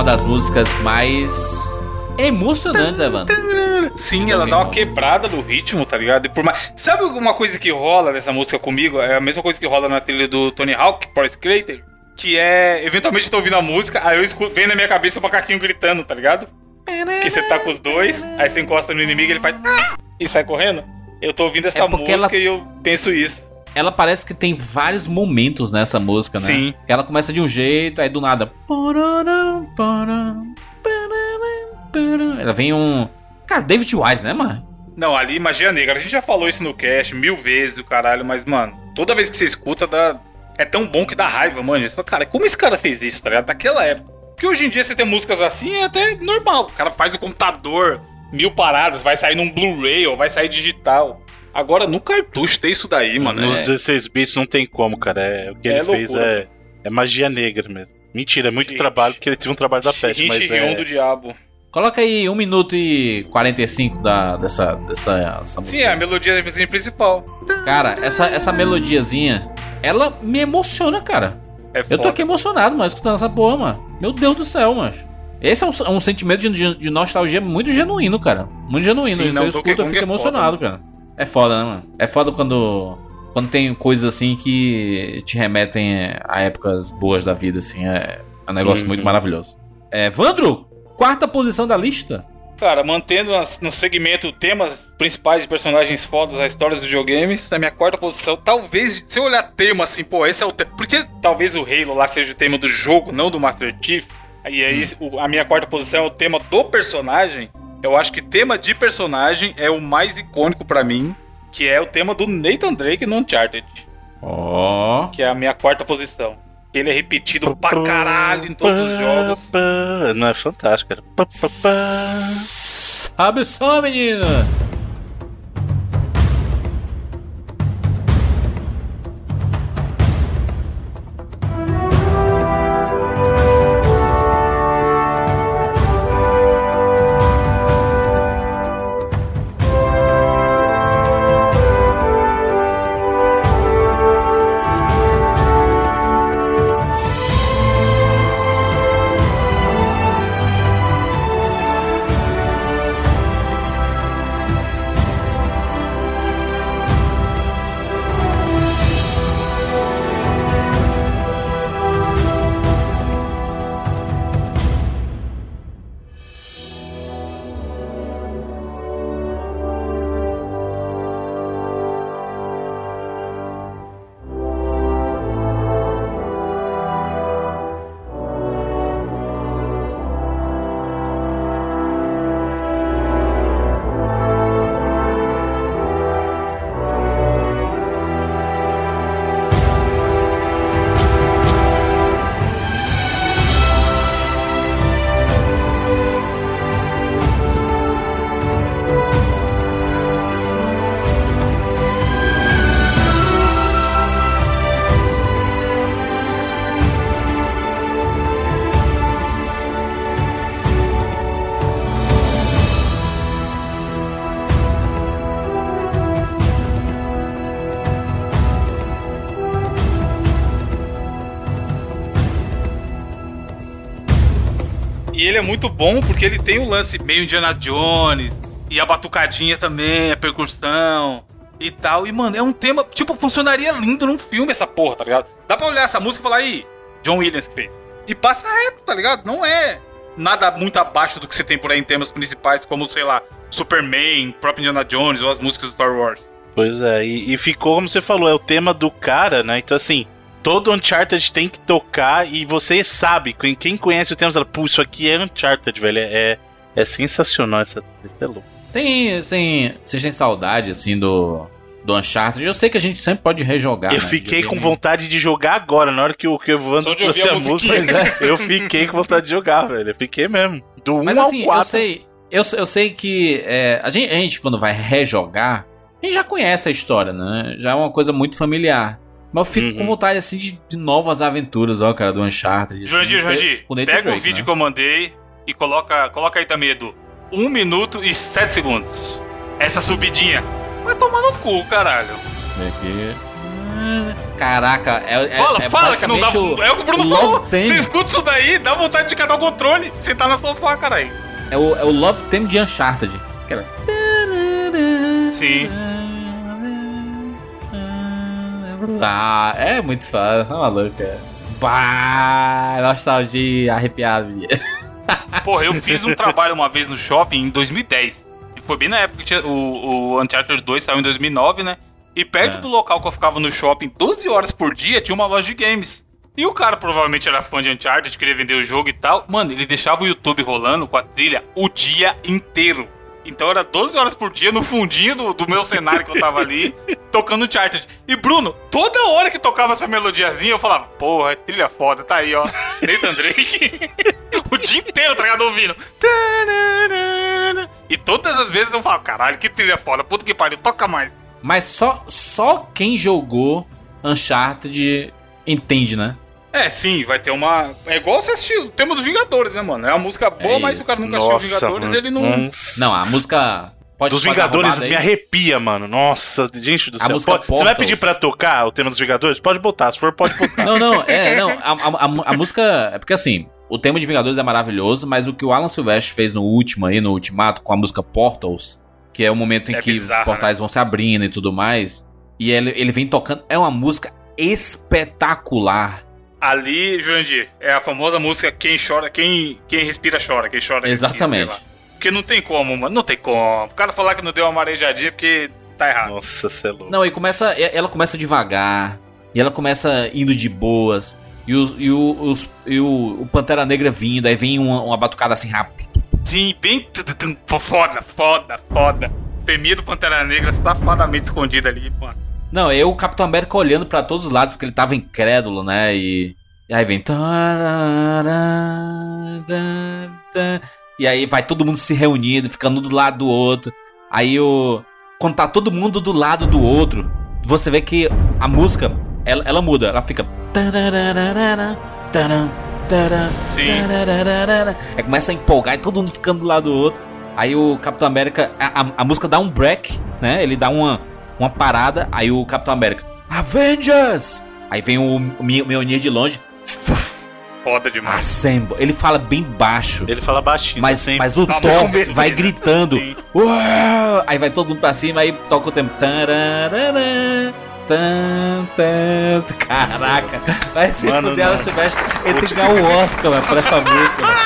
Das músicas mais emocionantes, Evandro. Sim, ela dá uma quebrada no ritmo, tá ligado? E por mais... Sabe uma coisa que rola nessa música comigo? É a mesma coisa que rola na trilha do Tony Hawk, Pro Skater. Que é, eventualmente eu tô ouvindo a música, aí eu escuto, vem na minha cabeça o macaquinho gritando, tá ligado? Que você tá com os dois, aí você encosta no inimigo ele faz. "Ah!" E sai correndo. Eu tô ouvindo essa É música ela- e eu penso isso. Ela parece que tem vários momentos nessa música, né? Sim. Ela começa de um jeito, aí do nada. Ela vem um. Cara, David Wise, né, mano? Não, ali, magia negra. A gente já falou isso no cast mil vezes, o caralho, mas, mano, toda vez que você escuta, dá... é tão bom que dá raiva, mano. Você fala, cara, como esse cara fez isso, tá ligado? Naquela época. Porque hoje em dia você tem músicas assim, é até normal. O cara faz no computador, mil paradas, vai sair num Blu-ray ou vai sair digital. Agora, no cartucho tem isso daí, mano. Nos é- 16 bits não tem como, cara. É, o que É ele fez loucura. é, é magia negra mesmo. Mentira, é muito Gente. trabalho, porque ele teve um trabalho da peste, mas é... do diabo. Coloca aí 1 minuto e 45 da, dessa, dessa essa música. Sim, é a melodia principal. Cara, essa, essa melodiazinha, ela me emociona, cara. É Eu tô foda. aqui emocionado, mano, escutando essa porra, mano. Meu Deus do céu, mano. Esse é um, um sentimento de, de- de nostalgia muito genuíno, cara. Muito genuíno. Sim, Isso não, eu escuto, eu fico é foda, emocionado, cara. É foda, né, mano? É foda quando, quando tem coisas assim que te remetem a épocas boas da vida, assim. É, é um negócio Uhum. muito maravilhoso. É, Vandro, quarta posição da lista. Cara, mantendo no segmento temas principais de personagens fodas, as histórias dos videogames, na minha quarta posição, talvez, se eu olhar tema assim, pô, esse é o tema. Porque talvez o Halo lá seja o tema do jogo, não do Master Chief. E aí, o- a minha quarta posição é o tema do personagem. Eu acho que tema de personagem é o mais icônico pra mim, que é o tema do Nathan Drake no Uncharted, Ó. que é a minha quarta posição. Ele é repetido pra caralho em todos os jogos. Não é fantástico, cara. Sabe só, menina! Muito bom porque ele tem o lance meio Indiana Jones e a batucadinha também, a percussão e tal. E, mano, é um tema, tipo, funcionaria lindo num filme essa porra, tá ligado? Dá pra olhar essa música e falar, aí, John Williams que fez. E passa reto, tá ligado? Não é nada muito abaixo do que você tem por aí em temas principais, como, sei lá, Superman, próprio Indiana Jones ou as músicas do Star Wars. Pois é, e, e ficou, como você falou, é o tema do cara, né? Então, assim, todo Uncharted tem que tocar e você sabe, quem, conhece o tema, fala, pô, isso aqui é Uncharted, velho. É, é sensacional essa trilha, é louco. Tem, tem. Vocês têm saudade, assim, do. Do Uncharted? Eu sei que a gente sempre pode rejogar. eu né? fiquei com vontade de jogar agora, na hora que o, que o Evandro trouxe a a música, musiquinha. eu fiquei com vontade de jogar, velho. Eu fiquei mesmo. Do 1 Mas ao assim, eu 4. sei. Eu, eu sei que é, a, gente, a gente, quando vai rejogar, a gente já conhece a história, né? Já é uma coisa muito familiar. Mas eu fico Uhum. com vontade, assim, de, de novas aventuras, ó, cara, do Uncharted. assim, Jurandir, Jurandir, com Nathan pega o Drake, vídeo né? que eu mandei e coloca, coloca aí também, Edu. 1 minuto e 7 segundos. Essa subidinha. Vai tomar no cu, caralho. Vem aqui. Caraca, é, é, Fala, é fala que não dá. o, é o que o Bruno o falou. Love Theme. Você escuta isso daí, dá vontade de catar o controle. Você tá na sofá, caralho. É o, é o Love Theme de Uncharted. Era- Sim. Ah, é muito foda, tá maluco, é. Bah, nostalgia, arrepiado. Porra, eu fiz um trabalho uma vez no shopping em 2010. E foi bem na época que o, o Uncharted 2 saiu em 2009, né? E perto É. do local que eu ficava no shopping, 12 horas por dia, tinha uma loja de games. E o cara provavelmente era fã de Uncharted, queria vender o jogo e tal. Mano, ele deixava o YouTube rolando com a trilha o dia inteiro. Então era 12 horas por dia no fundinho do, do meu cenário que eu tava ali, tocando Uncharted. E Bruno, toda hora que tocava essa melodiazinha, eu falava, porra, é trilha foda, tá aí, ó. Nathan Drake. o dia inteiro, tá ligado? Ouvindo. E todas as vezes eu falo, caralho, que trilha foda, puta que pariu, toca mais. Mas só, só quem jogou Uncharted entende, né? É, sim, vai ter uma. É igual você assistir o tema dos Vingadores, né, mano? É uma música boa, É mas se o cara nunca assistiu os Vingadores, mano. ele não. Nossa. Não, a música. Pode Dos Vingadores me arrepia, mano. Nossa, gente do A céu. música Pode- você vai pedir pra tocar o tema dos Vingadores? Pode botar, se for, pode botar. Não, não, é, não. A, a, a- a música. É porque assim, o tema de Vingadores é maravilhoso, mas o que o Alan Silvestre fez no último aí, no Ultimato, com a música Portals, que é o momento em É que bizarra, os portais vão se abrindo e tudo mais, e ele, ele vem tocando. É uma música espetacular. Ali, Jurandir, é a famosa música Quem chora, quem, quem respira chora, quem chora. Exatamente. respira. Porque não tem como, mano. Não tem como. O cara falar que não deu uma marejadinha é porque tá errado. Nossa, você é louco. Não, e começa. Ela começa devagar. E ela começa indo de boas. E, os, e, o, os- e o, o Pantera Negra vindo. Aí vem uma, uma batucada assim rápida. Sim, bem. Foda, foda, foda. Temido Pantera Negra safadamente escondido ali, mano. Não, eu o Capitão América olhando pra todos os lados porque ele tava incrédulo, né? E, e aí vem. E aí vai todo mundo se reunindo, ficando um do lado do outro. Aí o. Quando tá todo mundo do lado do outro, você vê que a música ela, ela muda, ela fica. Sim. Aí começa a empolgar e todo mundo ficando do lado do outro. Aí o Capitão América. A, a- a música dá um break, né? Ele dá uma, uma parada. Aí o Capitão América. Avengers! Aí vem o, o Mjolnir de longe. Foda demais. Assemble. Ele fala bem baixo. Ele fala baixinho, Mas, sempre. mas o Tá Thor vai sim. gritando. Aí vai todo mundo pra cima, aí toca o tempo. Tararara, tan, tan. Caraca, vai se Mano, fuder, ela não. Silvestre. Ele tem que ganhar o Oscar, mano, por essa música, mano.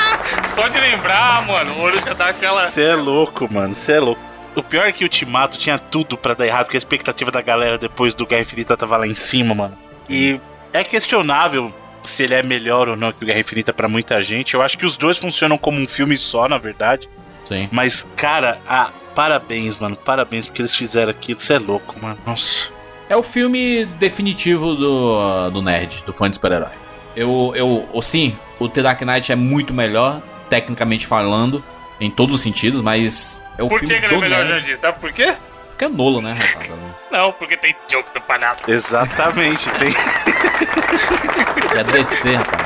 Só de lembrar, mano, o olho já dá aquela. Você é louco, mano. Você é louco. O pior é que o Ultimato tinha tudo pra dar errado, porque a expectativa da galera depois do Guerra Infinita tava lá em cima, mano. E é questionável se ele é melhor ou não que o Guerra Infinita pra muita gente. Eu acho que os dois funcionam como um filme só, na verdade. Sim. Mas, cara, ah, parabéns, mano. Parabéns porque eles fizeram aquilo. Você é louco, mano. Nossa. É o filme definitivo do, do nerd, do fã de super-herói. Eu, eu, sim, o The Dark Knight é muito melhor, tecnicamente falando, em todos os sentidos, mas é o Por filme que, que ele é melhor, nerd. Jandir? Sabe por quê? Porque é Nolo, né, rapaz? Não, porque tem joke do palhaço. Exatamente. Tem... É DC, rapaz.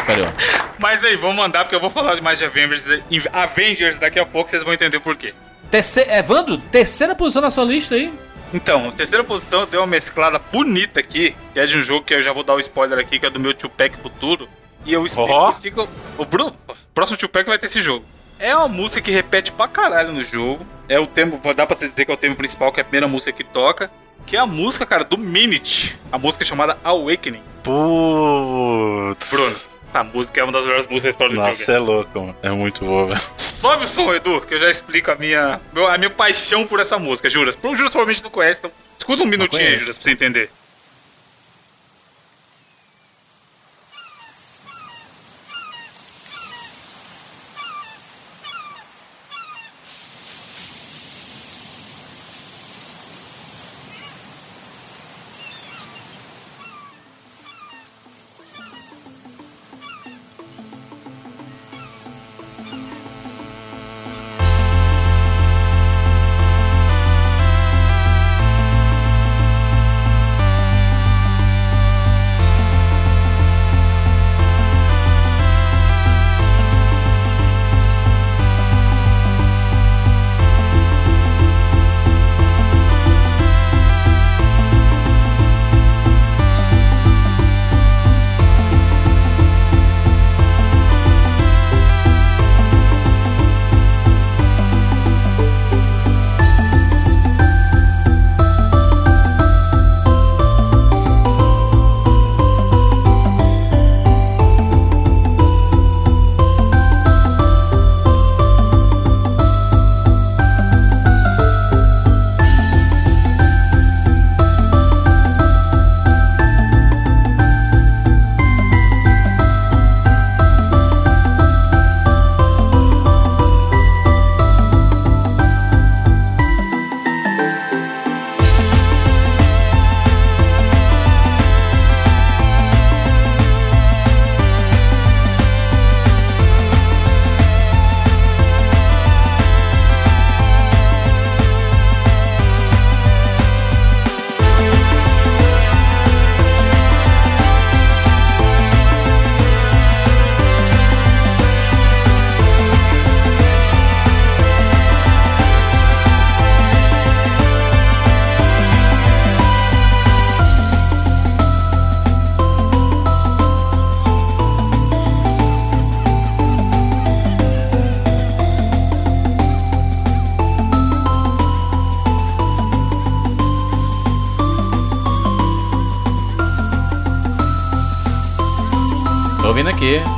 Superior. Mas aí, vamos mandar, porque eu vou falar mais de Avengers, Avengers daqui a pouco, vocês vão entender por quê. Terceira, Evandro, terceira posição na sua lista aí. Então, terceira posição deu uma mesclada bonita aqui, que é de um jogo que eu já vou dar o spoiler aqui, que é do meu Tupac Futuro. E eu explico Ó. que eu- o Bruno, próximo Tupac vai ter esse jogo. É uma música que repete pra caralho no jogo. É o tema, dá pra você dizer que é o tema principal, que é a primeira música que toca. Que é a música, cara, do Minute. A música chamada Awakening. Putz. Bruno, a música é uma das melhores músicas da história do jogo. Nossa, é louco, mano. É muito boa, velho. Sobe o som, Edu, que eu já explico a minha, a minha paixão por essa música, Juras. Pro Juras provavelmente não conhece, então escuta um minutinho aí. Juras, pra você entender.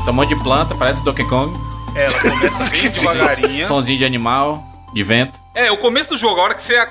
Tem um monte de planta, parece Donkey Kong. É, Ela começa bem devagarinho. Sonzinho de animal, de vento. É, o começo do jogo, a hora que você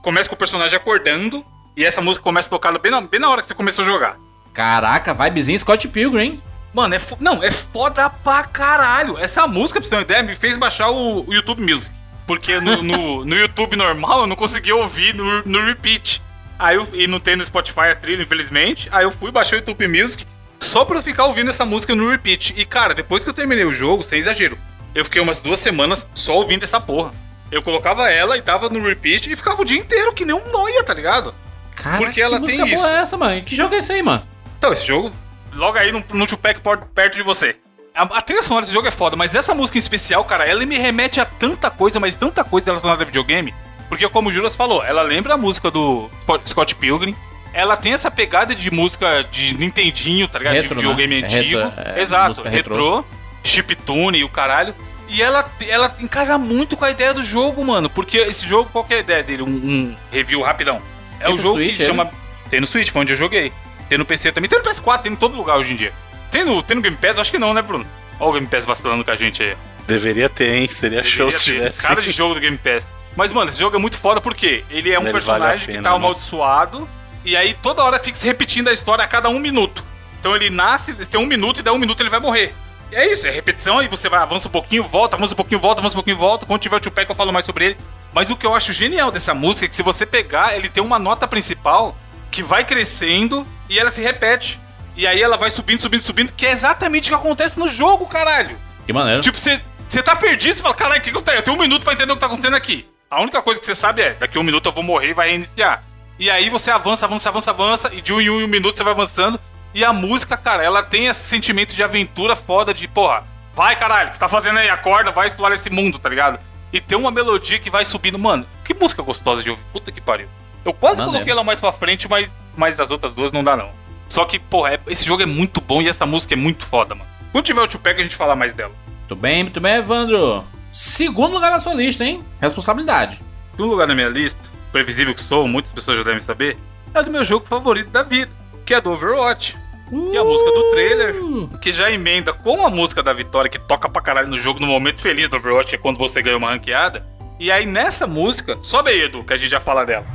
começa com o personagem acordando e essa música começa a tocar bem na, bem na hora que você começou a jogar. Caraca, vibezinho Scott Pilgrim. Mano, é não, é foda pra caralho. Essa música, pra você ter uma ideia, me fez baixar o, o YouTube Music. Porque no, no, no YouTube normal eu não conseguia ouvir no, no repeat. Aí eu, e não tem no Spotify a trilha, infelizmente. Aí eu fui baixar o YouTube Music só pra eu ficar ouvindo essa música no repeat. E cara, depois que eu terminei o jogo, sem exagero, eu fiquei umas duas semanas só ouvindo essa porra. Eu colocava ela e tava no repeat e ficava o dia inteiro, que nem um noia, tá ligado? Caraca, Porque ela que tem música boa isso. é essa, mano? Que jogo é esse aí, mano? Então, esse jogo, logo aí no, no Tupac perto de você. A, a trilha sonora desse jogo é foda, mas essa música em especial, cara, ela me remete a tanta coisa, mas tanta coisa relacionada a videogame. Porque, como o Juras falou, ela lembra a música do Scott Pilgrim. Ela tem essa pegada de música de Nintendinho, tá ligado? Retro, de videogame né? antigo. Retro, é, Exato, retrô, chiptune e o caralho. E ela, ela encasa muito com a ideia do jogo, mano. Porque esse jogo, qual que é a ideia dele? Um, um review rapidão. É Tem o jogo Switch, que ele? chama. Tem no Switch, foi onde eu joguei. Tem no PC também. Tem no PS4, tem em todo lugar hoje em dia. Tem no, tem no Game Pass? Acho que não, né, Bruno? Olha o Game Pass vacilando com a gente aí. Deveria ter, hein? Seria show Deveria se ter. tivesse. Cara de jogo do Game Pass. Mas, mano, esse jogo é muito foda porque ele é um Ele personagem vale a que pena, tá né? amaldiçoado e aí toda hora fica se repetindo a história a cada um minuto. Então ele nasce, tem um minuto e dá um minuto ele vai morrer. E é isso, é repetição, aí você vai, avança um pouquinho, volta, avança um pouquinho, volta, avança um pouquinho, volta. Quando tiver o Tupac eu falo mais sobre ele. Mas o que eu acho genial dessa música é que se você pegar, ele tem uma nota principal que vai crescendo e ela se repete. E aí ela vai subindo, subindo, subindo, que é exatamente o que acontece no jogo, caralho. Que maneiro. Tipo, você, você tá perdido, você fala, caralho, o que tenho? Eu tenho um minuto pra entender o que tá acontecendo aqui. A única coisa que você sabe é, daqui a um minuto eu vou morrer e vai reiniciar. E aí você avança, avança, avança, avança, e de um em um, em um minuto você vai avançando. E a música, cara, ela tem esse sentimento de aventura foda de, porra, vai caralho, o que você tá fazendo aí? Acorda, vai explorar esse mundo, tá ligado? E tem uma melodia que vai subindo. Mano, que música gostosa de ouvir. Puta que pariu. Eu quase Maneiro. coloquei ela mais pra frente, mas, mas as outras duas não dá não. Só que, porra, é- esse jogo é muito bom e essa música é muito foda, mano. Quando tiver o Tupac a gente fala mais dela. Muito bem, muito bem, Evandro. Segundo lugar na sua lista, hein? Responsabilidade. Um lugar na minha lista, previsível que sou, muitas pessoas já devem saber, é do meu jogo favorito da vida, que é do Overwatch. Que é a música do trailer, que já emenda com a música da vitória, que toca pra caralho no jogo no momento feliz do Overwatch, que é quando você ganha uma ranqueada. E aí nessa música, sobe aí, Edu, que a gente já fala dela.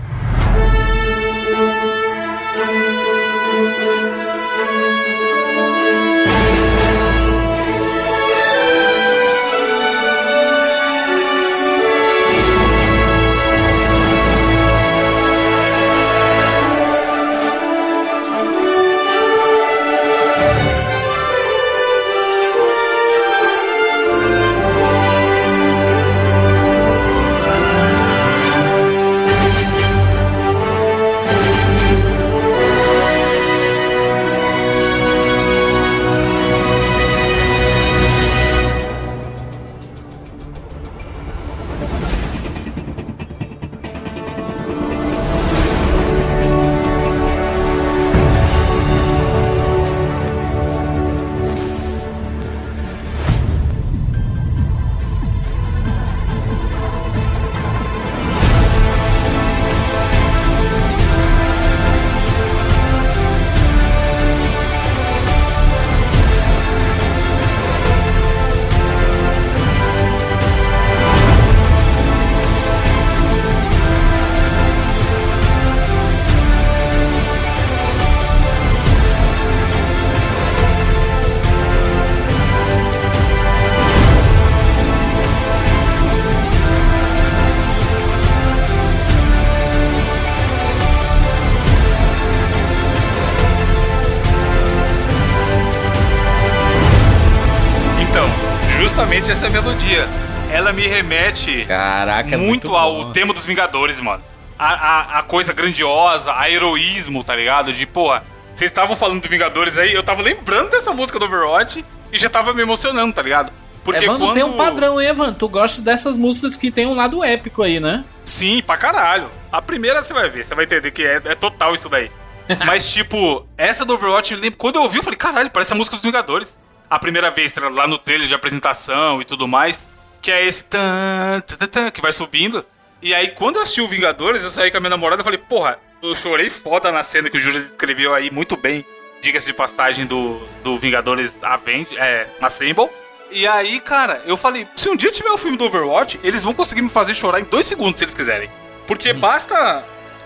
Justamente essa melodia. Ela me remete Caraca, é muito, muito ao bom. tema dos Vingadores, mano. A, a, a coisa grandiosa, a heroísmo, tá ligado? De, porra, vocês estavam falando de Vingadores aí, eu tava lembrando dessa música do Overwatch e já tava me emocionando, tá ligado? Porque Evandro quando... tem um padrão, hein, Evandro? Tu gosta dessas músicas que tem um lado épico aí, né? Sim, pra caralho. A primeira você vai ver, você vai entender que é, é total isso daí. Mas, tipo, essa do Overwatch, eu lembro, quando eu ouvi, eu falei, caralho, parece a música dos Vingadores. A primeira vez, tá lá no trailer de apresentação e tudo mais, que é esse tan, tan, tan, que vai subindo. E aí, quando eu assisti o Vingadores, eu saí com a minha namorada e falei, porra, eu chorei foda na cena que o Júlio escreveu aí muito bem. diga-se de passagem, do, do Vingadores Avenge, é, Assemble. E aí, cara, eu falei, se um dia tiver o filme do Overwatch, eles vão conseguir me fazer chorar em dois segundos, se eles quiserem. Porque basta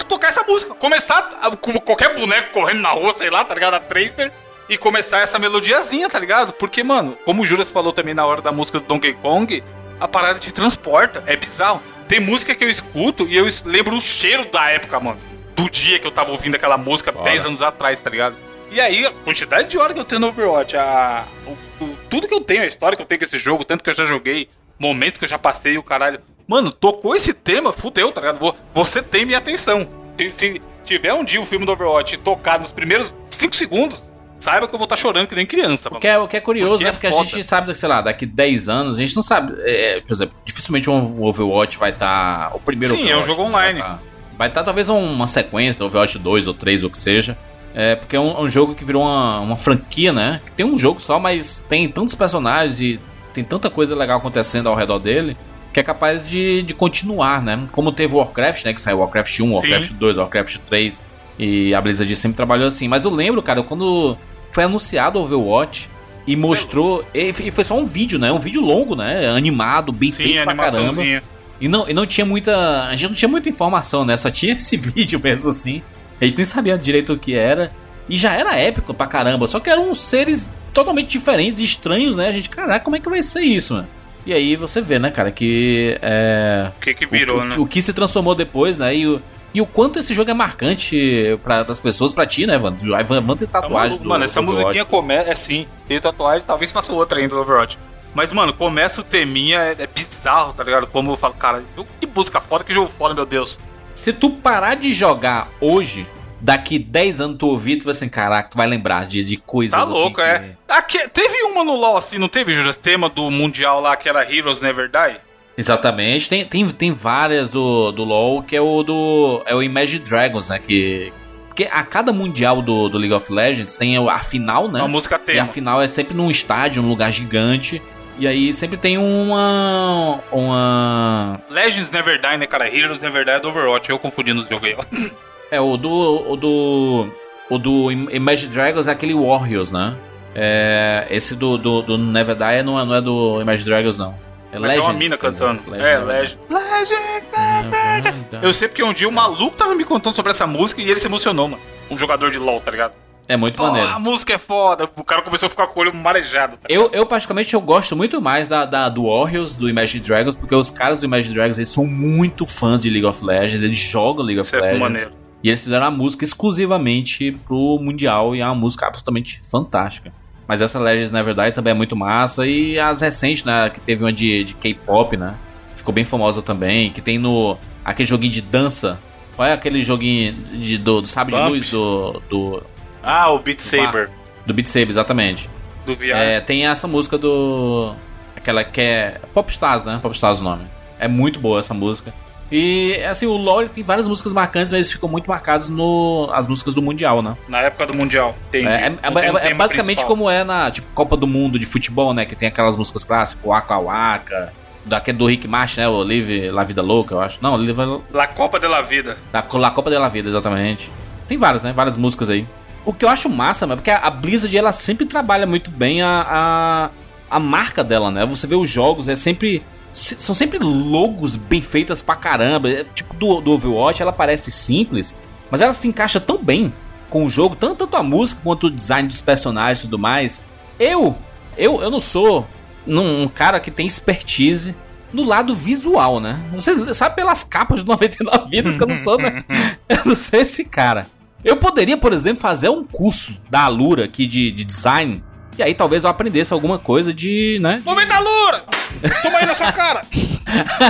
tocar essa música, começar a- com qualquer boneco correndo na rua, sei lá, tá ligado? A Tracer, e começar essa melodiazinha, tá ligado? Porque, mano, como o Juras falou também na hora da música do Donkey Kong, a parada te transporta, é bizarro. Tem música que eu escuto e eu lembro o cheiro da época, mano. Do dia que eu tava ouvindo aquela música 10 anos atrás, tá ligado? E aí, a quantidade de hora que eu tenho no Overwatch, a, o- o- tudo que eu tenho, a história que eu tenho com esse jogo, tanto que eu já joguei, momentos que eu já passei, o caralho. Mano, tocou esse tema, fudeu, tá ligado? Vo- Você tem minha atenção. Se, se tiver um dia o filme do Overwatch tocar nos primeiros 5 segundos, saiba que eu vou estar chorando que nem criança. O que é, o que é curioso, Porque né? é Porque a gente sabe, sei lá, daqui 10 anos, a gente não sabe. é, por exemplo, dificilmente um Overwatch vai estar. o primeiro Sim, é um Overwatch, jogo né, online. Vai estar vai tá, talvez uma sequência do Overwatch 2 ou 3 ou o que seja. É, porque é um, um jogo que virou uma, uma franquia, né? Que tem um jogo só, mas tem tantos personagens e tem tanta coisa legal acontecendo ao redor dele que é capaz de, de continuar, né? Como teve Warcraft, né? Que saiu Warcraft 1, Warcraft 2, Warcraft 3 e a Blizzard sempre trabalhou assim. Mas eu lembro, cara, quando foi anunciado o Overwatch e mostrou. E foi só um vídeo, né? Um vídeo longo, né? Animado, bem Sim, feito pra caramba. E não, e não tinha muita. A gente não tinha muita informação, né? Só tinha esse vídeo mesmo assim. A gente nem sabia direito o que era. E já era épico pra caramba. Só que eram seres totalmente diferentes estranhos, né? A gente, caraca, como é que vai ser isso, mano? E aí você vê, né, cara, que. É, O que que virou, o, né? o que se transformou depois, né? E o, e o quanto esse jogo é marcante para as pessoas, pra ti, né, Van? Vai Van ter Tá tatuagem maluco, do mano, essa Overwatch. musiquinha começa. É sim, tem tatuagem, talvez faça outra ainda do Overwatch. Mas, mano, começa o teminha, é, é bizarro, tá ligado? Como eu falo, cara, que música foda, que jogo foda, meu Deus. Se tu parar de jogar hoje, daqui 10 anos tu ouvir, tu vai assim, caraca, tu vai lembrar de, de coisas Tá assim louco, que- é. Aqui, teve uma no LoL assim, não teve, Juras? Tema do Mundial lá, que era Heroes Never Die? Exatamente. Tem, tem, tem várias do, do LoL, que é o do. É o Imagine Dragons, né? Que. Porque a cada mundial do, do League of Legends tem a final, né? Uma música E a tema. final é sempre num estádio, num lugar gigante. E aí sempre tem uma. Uma. Legends Never Die, né, cara? Heroes Never Die é do Overwatch, eu confundindo os jogos aí. É, o do. O do. O do Im- Imagine Dragons é aquele Warriors, né? É, esse do, do, do Never Die não é, não é do Imagine Dragons, não. É Mas é uma mina cantando. Legends é, Never Legends. Legends Never Die. Die. Eu sei porque um dia o maluco tava me contando sobre essa música e ele se emocionou, mano. Um jogador de LoL, tá ligado? É muito Pô, maneiro. a música é foda. O cara começou a ficar com o olho marejado. Tá Eu, eu, particularmente, eu gosto muito mais da, da- do Warriors, do Imagine Dragons, porque os caras do Imagine Dragons, eles são muito fãs de League of Legends, eles jogam League of Isso é Legends. maneiro. E eles fizeram a música exclusivamente pro Mundial, e é uma música absolutamente fantástica. Mas essa Legends Never Die também é muito massa, e as recentes, né, que teve uma de, de K-pop, né, ficou bem famosa também, que tem no... aquele joguinho de dança, qual é aquele joguinho de, do, do Sabre de Bump. Luz do, do, Ah, o Beat Saber. do Beat Saber, exatamente. Do VR. É, tem essa música do. Aquela que é. Popstars, né? Popstars o nome. É muito boa essa música. E assim, o LoL tem várias músicas marcantes, mas eles ficam muito marcados no as músicas do Mundial, né? Na época do Mundial. Tem, É, é- é- tem um é tema basicamente principal. como é na tipo, Copa do Mundo de futebol, né? Que tem aquelas músicas clássicas, Waka Waka, daquele do Rick Martin, né? O Live La Vida Louca, eu acho. Não, Live La Copa de la Vida. da La Copa de la Vida, exatamente. Tem várias, né? Várias músicas aí. O que eu acho massa, mano, porque a Blizzard ela sempre trabalha muito bem a, a, a marca dela, né? Você vê os jogos, é sempre. São sempre logos bem feitas pra caramba. É, tipo, do, do Overwatch, ela parece simples, mas ela se encaixa tão bem com o jogo, tanto, tanto a música quanto o design dos personagens e tudo mais. Eu, eu, eu não sou um, um cara que tem expertise no lado visual, né? Você sabe pelas capas de 99 vidas que eu não sou, né? eu não sou esse cara. Eu poderia, por exemplo, fazer um curso da Alura aqui de, de design. E aí talvez eu aprendesse alguma coisa de, né? Momento Lura! Toma aí na sua cara!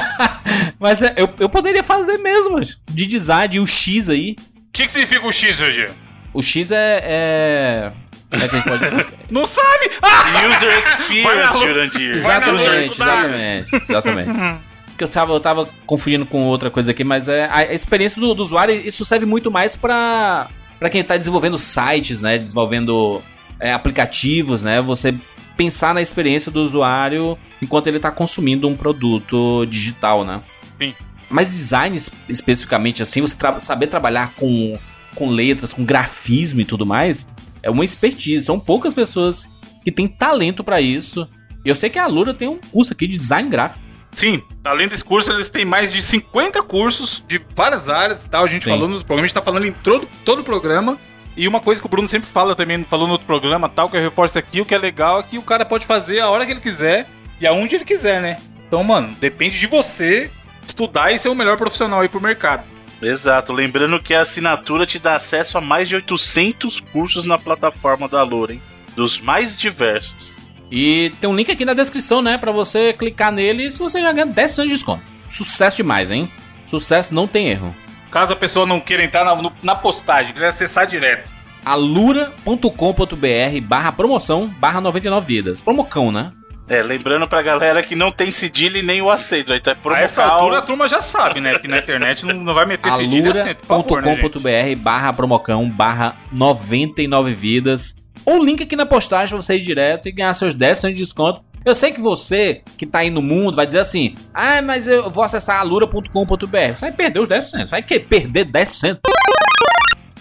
Mas é, eu, eu poderia fazer mesmo, de design, o X aí. O que, que significa o X, Jorge? O X é. é... Como é que a gente pode... Não sabe? Ah! User Experience, Jurandir. Exatamente, exatamente, exatamente. Que eu tava, eu tava confundindo com outra coisa aqui, mas é a a experiência do, do usuário, isso serve muito mais pra, pra quem tá desenvolvendo sites, né? Desenvolvendo é, aplicativos, né? Você pensar na experiência do usuário enquanto ele tá consumindo um produto digital, né? Sim. Mas design es- especificamente assim, você tra- saber trabalhar com, com letras, com grafismo e tudo mais, É uma expertise. São poucas pessoas que têm talento pra isso. E eu sei que a Alura tem um curso aqui de design gráfico. Sim, além desse curso, eles têm mais de 50 cursos de várias áreas e tal. A gente Sim. falou no programa, a gente tá falando em todo, todo o programa. E uma coisa que o Bruno sempre fala também, falou no outro programa, tal, que eu reforço aqui, o que é legal é que o cara pode fazer a hora que ele quiser e aonde ele quiser, né? Então, mano, depende de você estudar e ser o melhor profissional aí pro mercado. Exato, lembrando que a assinatura te dá acesso a mais de 800 cursos na plataforma da Loura, hein? Dos mais diversos. E tem um link aqui na descrição, né? Pra você clicar nele e se você já ganha 10% de desconto. Sucesso demais, hein? Sucesso não tem erro. Caso a pessoa não queira entrar na, no- na postagem, queira acessar direto. alura.com.br barra promoção barra 99 vidas. Promocão, né? É, lembrando pra galera que não tem cedilha e nem o acento. Então é A promocal. essa altura a turma já sabe, né? Que na internet não, não vai meter cedilha e acento, favor, né, alura.com.br barra promocão barra 99 vidas. Ou link aqui na postagem pra você ir direto e ganhar seus 10% de desconto. Eu sei que você que tá aí no mundo vai dizer assim: Ah, mas eu vou acessar alura.com.br. Você vai perder os 10%. Você vai que perder 10%.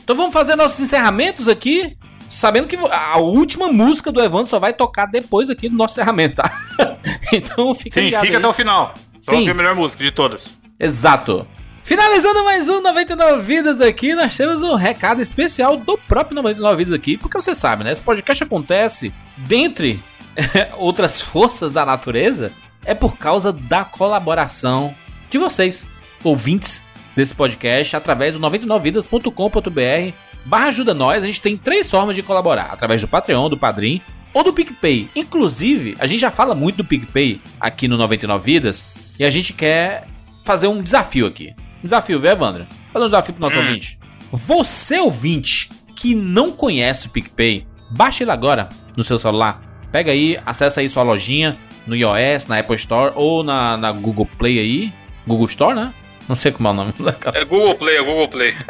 Então vamos fazer nossos encerramentos aqui. Sabendo que a última música do Evandro só vai tocar depois aqui do nosso encerramento, tá? então fica Sim, fica aí. até o final. Sim. ouvir a melhor música de todas. Exato. Finalizando mais um 99 Vidas aqui, nós temos um recado especial do próprio 99 Vidas aqui, porque você sabe, né? Esse podcast acontece dentre outras forças da natureza, é por causa da colaboração de vocês, ouvintes desse podcast, através do 99vidas.com.br barra ajuda nós. A gente tem três formas de colaborar, através do Patreon, do Padrim ou do PicPay. Inclusive, a gente já fala muito do PicPay aqui no 99 Vidas, e a gente quer fazer um desafio aqui. Um desafio, viu, Evandro? Fazer um desafio pro nosso ouvinte. Você, ouvinte, que não conhece o PicPay, baixa ele agora no seu celular. Pega aí, acessa aí sua lojinha no iOS, na Apple Store ou na, na Google Play aí. Google Store, né? Não sei como é o nome daquela. É Google Play, é Google Play.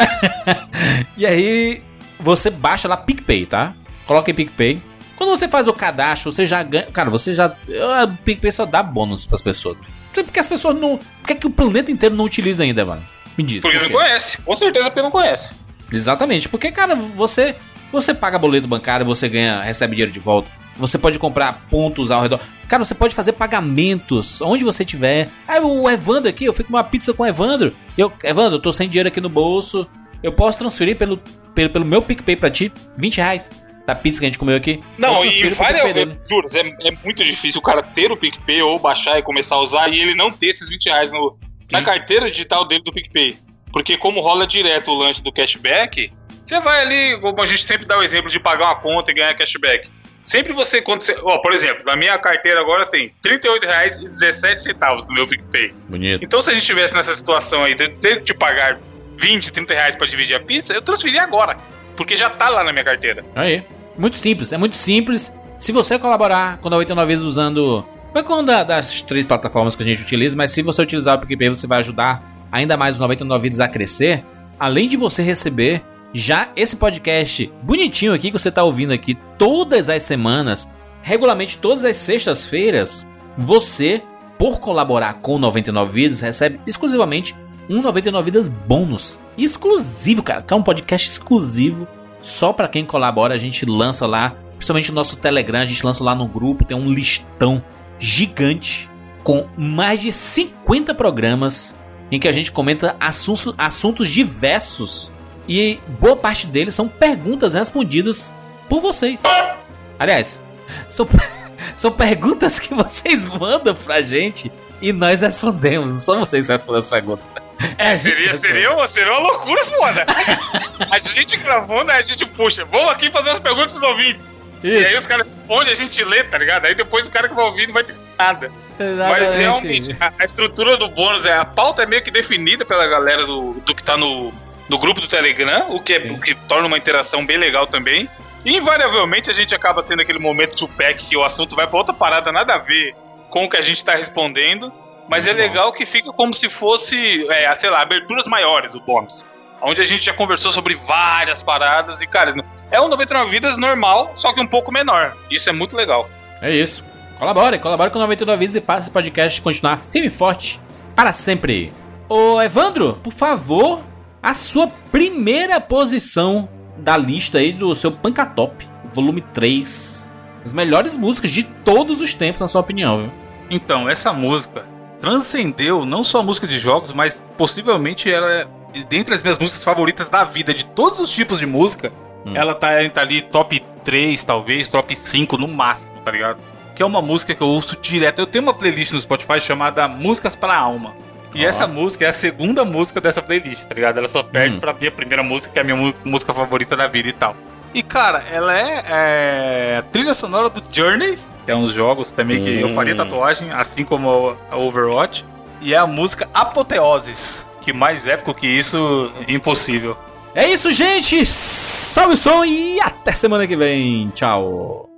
E aí, você baixa lá PicPay, tá? Coloca em PicPay. Quando você faz o cadastro, você já ganha. Cara, você já. O PicPay só dá bônus pras pessoas. Porque as pessoas não. Por que, que o planeta inteiro não utiliza ainda, mano? Me diz. Porque por não conhece. Com certeza porque não conhece. Exatamente, porque, cara, você você paga boleto bancário, você ganha, recebe dinheiro de volta. Você pode comprar pontos ao redor. Cara, você pode fazer pagamentos onde você tiver. Ah, o Evandro aqui, eu fico uma pizza com o Evandro. Eu, Evandro, eu tô sem dinheiro aqui no bolso. Eu posso transferir pelo, pelo, pelo meu PicPay pra ti 20 reais da pizza que a gente comeu aqui. Não, e vale, eu, dele. juros, é, é muito difícil o cara ter o PicPay ou baixar e começar a usar e ele não ter esses 20 reais no, na carteira digital dele do PicPay. Porque como rola direto o lanche do cashback, você vai ali, como a gente sempre dá o exemplo de pagar uma conta e ganhar cashback. Sempre você, quando você, ó, por exemplo, na minha carteira agora tem R$ 38,17 no meu PicPay. Bonito. Então, se a gente estivesse nessa situação aí de ter que pagar 20, 30 reais pra dividir a pizza, eu transferi agora. Porque já tá lá na minha carteira. Aí. Muito simples, é muito simples. Se você colaborar com a 89 vezes usando qualquer uma da- das três plataformas que a gente utiliza, mas se você utilizar o PicPay, você vai ajudar ainda mais os 99 vidas a crescer. Além de você receber já esse podcast bonitinho aqui que você tá ouvindo aqui todas as semanas, regularmente todas as sextas-feiras, você, por colaborar com 99 vidas, recebe exclusivamente um 99 vidas bônus. Exclusivo, cara, que é um podcast exclusivo só pra quem colabora, a gente lança lá, principalmente no nosso Telegram, a gente lança lá no grupo, tem um listão gigante com mais de 50 programas em que a gente comenta assuntos, assuntos diversos e boa parte deles são perguntas respondidas por vocês. Aliás, são, são perguntas que vocês mandam pra gente e nós respondemos, não são vocês que respondem as perguntas. É, Seria, seria, uma, seria uma loucura foda. A gente gravou, né? A gente puxa. Vamos aqui fazer as perguntas pros ouvintes. E aí Isso, os caras respondem, a gente lê, tá ligado? Aí depois o cara que vai ouvir não vai ter nada. Mas exatamente. realmente, a, a estrutura do bônus é. A pauta é meio que definida pela galera do, do que tá no, no grupo do Telegram, o que, é, o que torna uma interação bem legal também. E invariavelmente a gente acaba tendo aquele momento de pack que o assunto vai pra outra parada, nada a ver com o que a gente tá respondendo. Mas é legal que fica como se fosse, é, sei lá, aberturas maiores o bônus. Onde a gente já conversou sobre várias paradas e, cara, é um 99 vidas normal, só que um pouco menor. Isso é muito legal. É isso. Colabore, colabore com 99 Vidas e faça esse podcast continuar firme e forte para sempre. Ô Evandro, por favor, a sua primeira posição da lista aí do seu Pancatop, volume 3. As melhores músicas de todos os tempos, na sua opinião, viu? Então, essa música transcendeu não só a música de jogos, mas possivelmente ela é dentre as minhas músicas favoritas da vida, de todos os tipos de música. Hum. Ela tá, tá ali top 3, talvez, top 5 no máximo, tá ligado? Que é uma música que eu ouço direto. Eu tenho uma playlist no Spotify chamada Músicas para a Alma. E Ó. essa música é a segunda música dessa playlist, tá ligado? Ela só perde Hum. pra minha primeira música, que é a minha música favorita da vida e tal. E cara, ela é, é trilha sonora do Journey, que é uns jogos também que eu Hum. faria tatuagem, assim como a Overwatch. E é a música Apoteoses, que mais épico que isso, impossível. É isso, gente! Salve o som e até semana que vem. Tchau.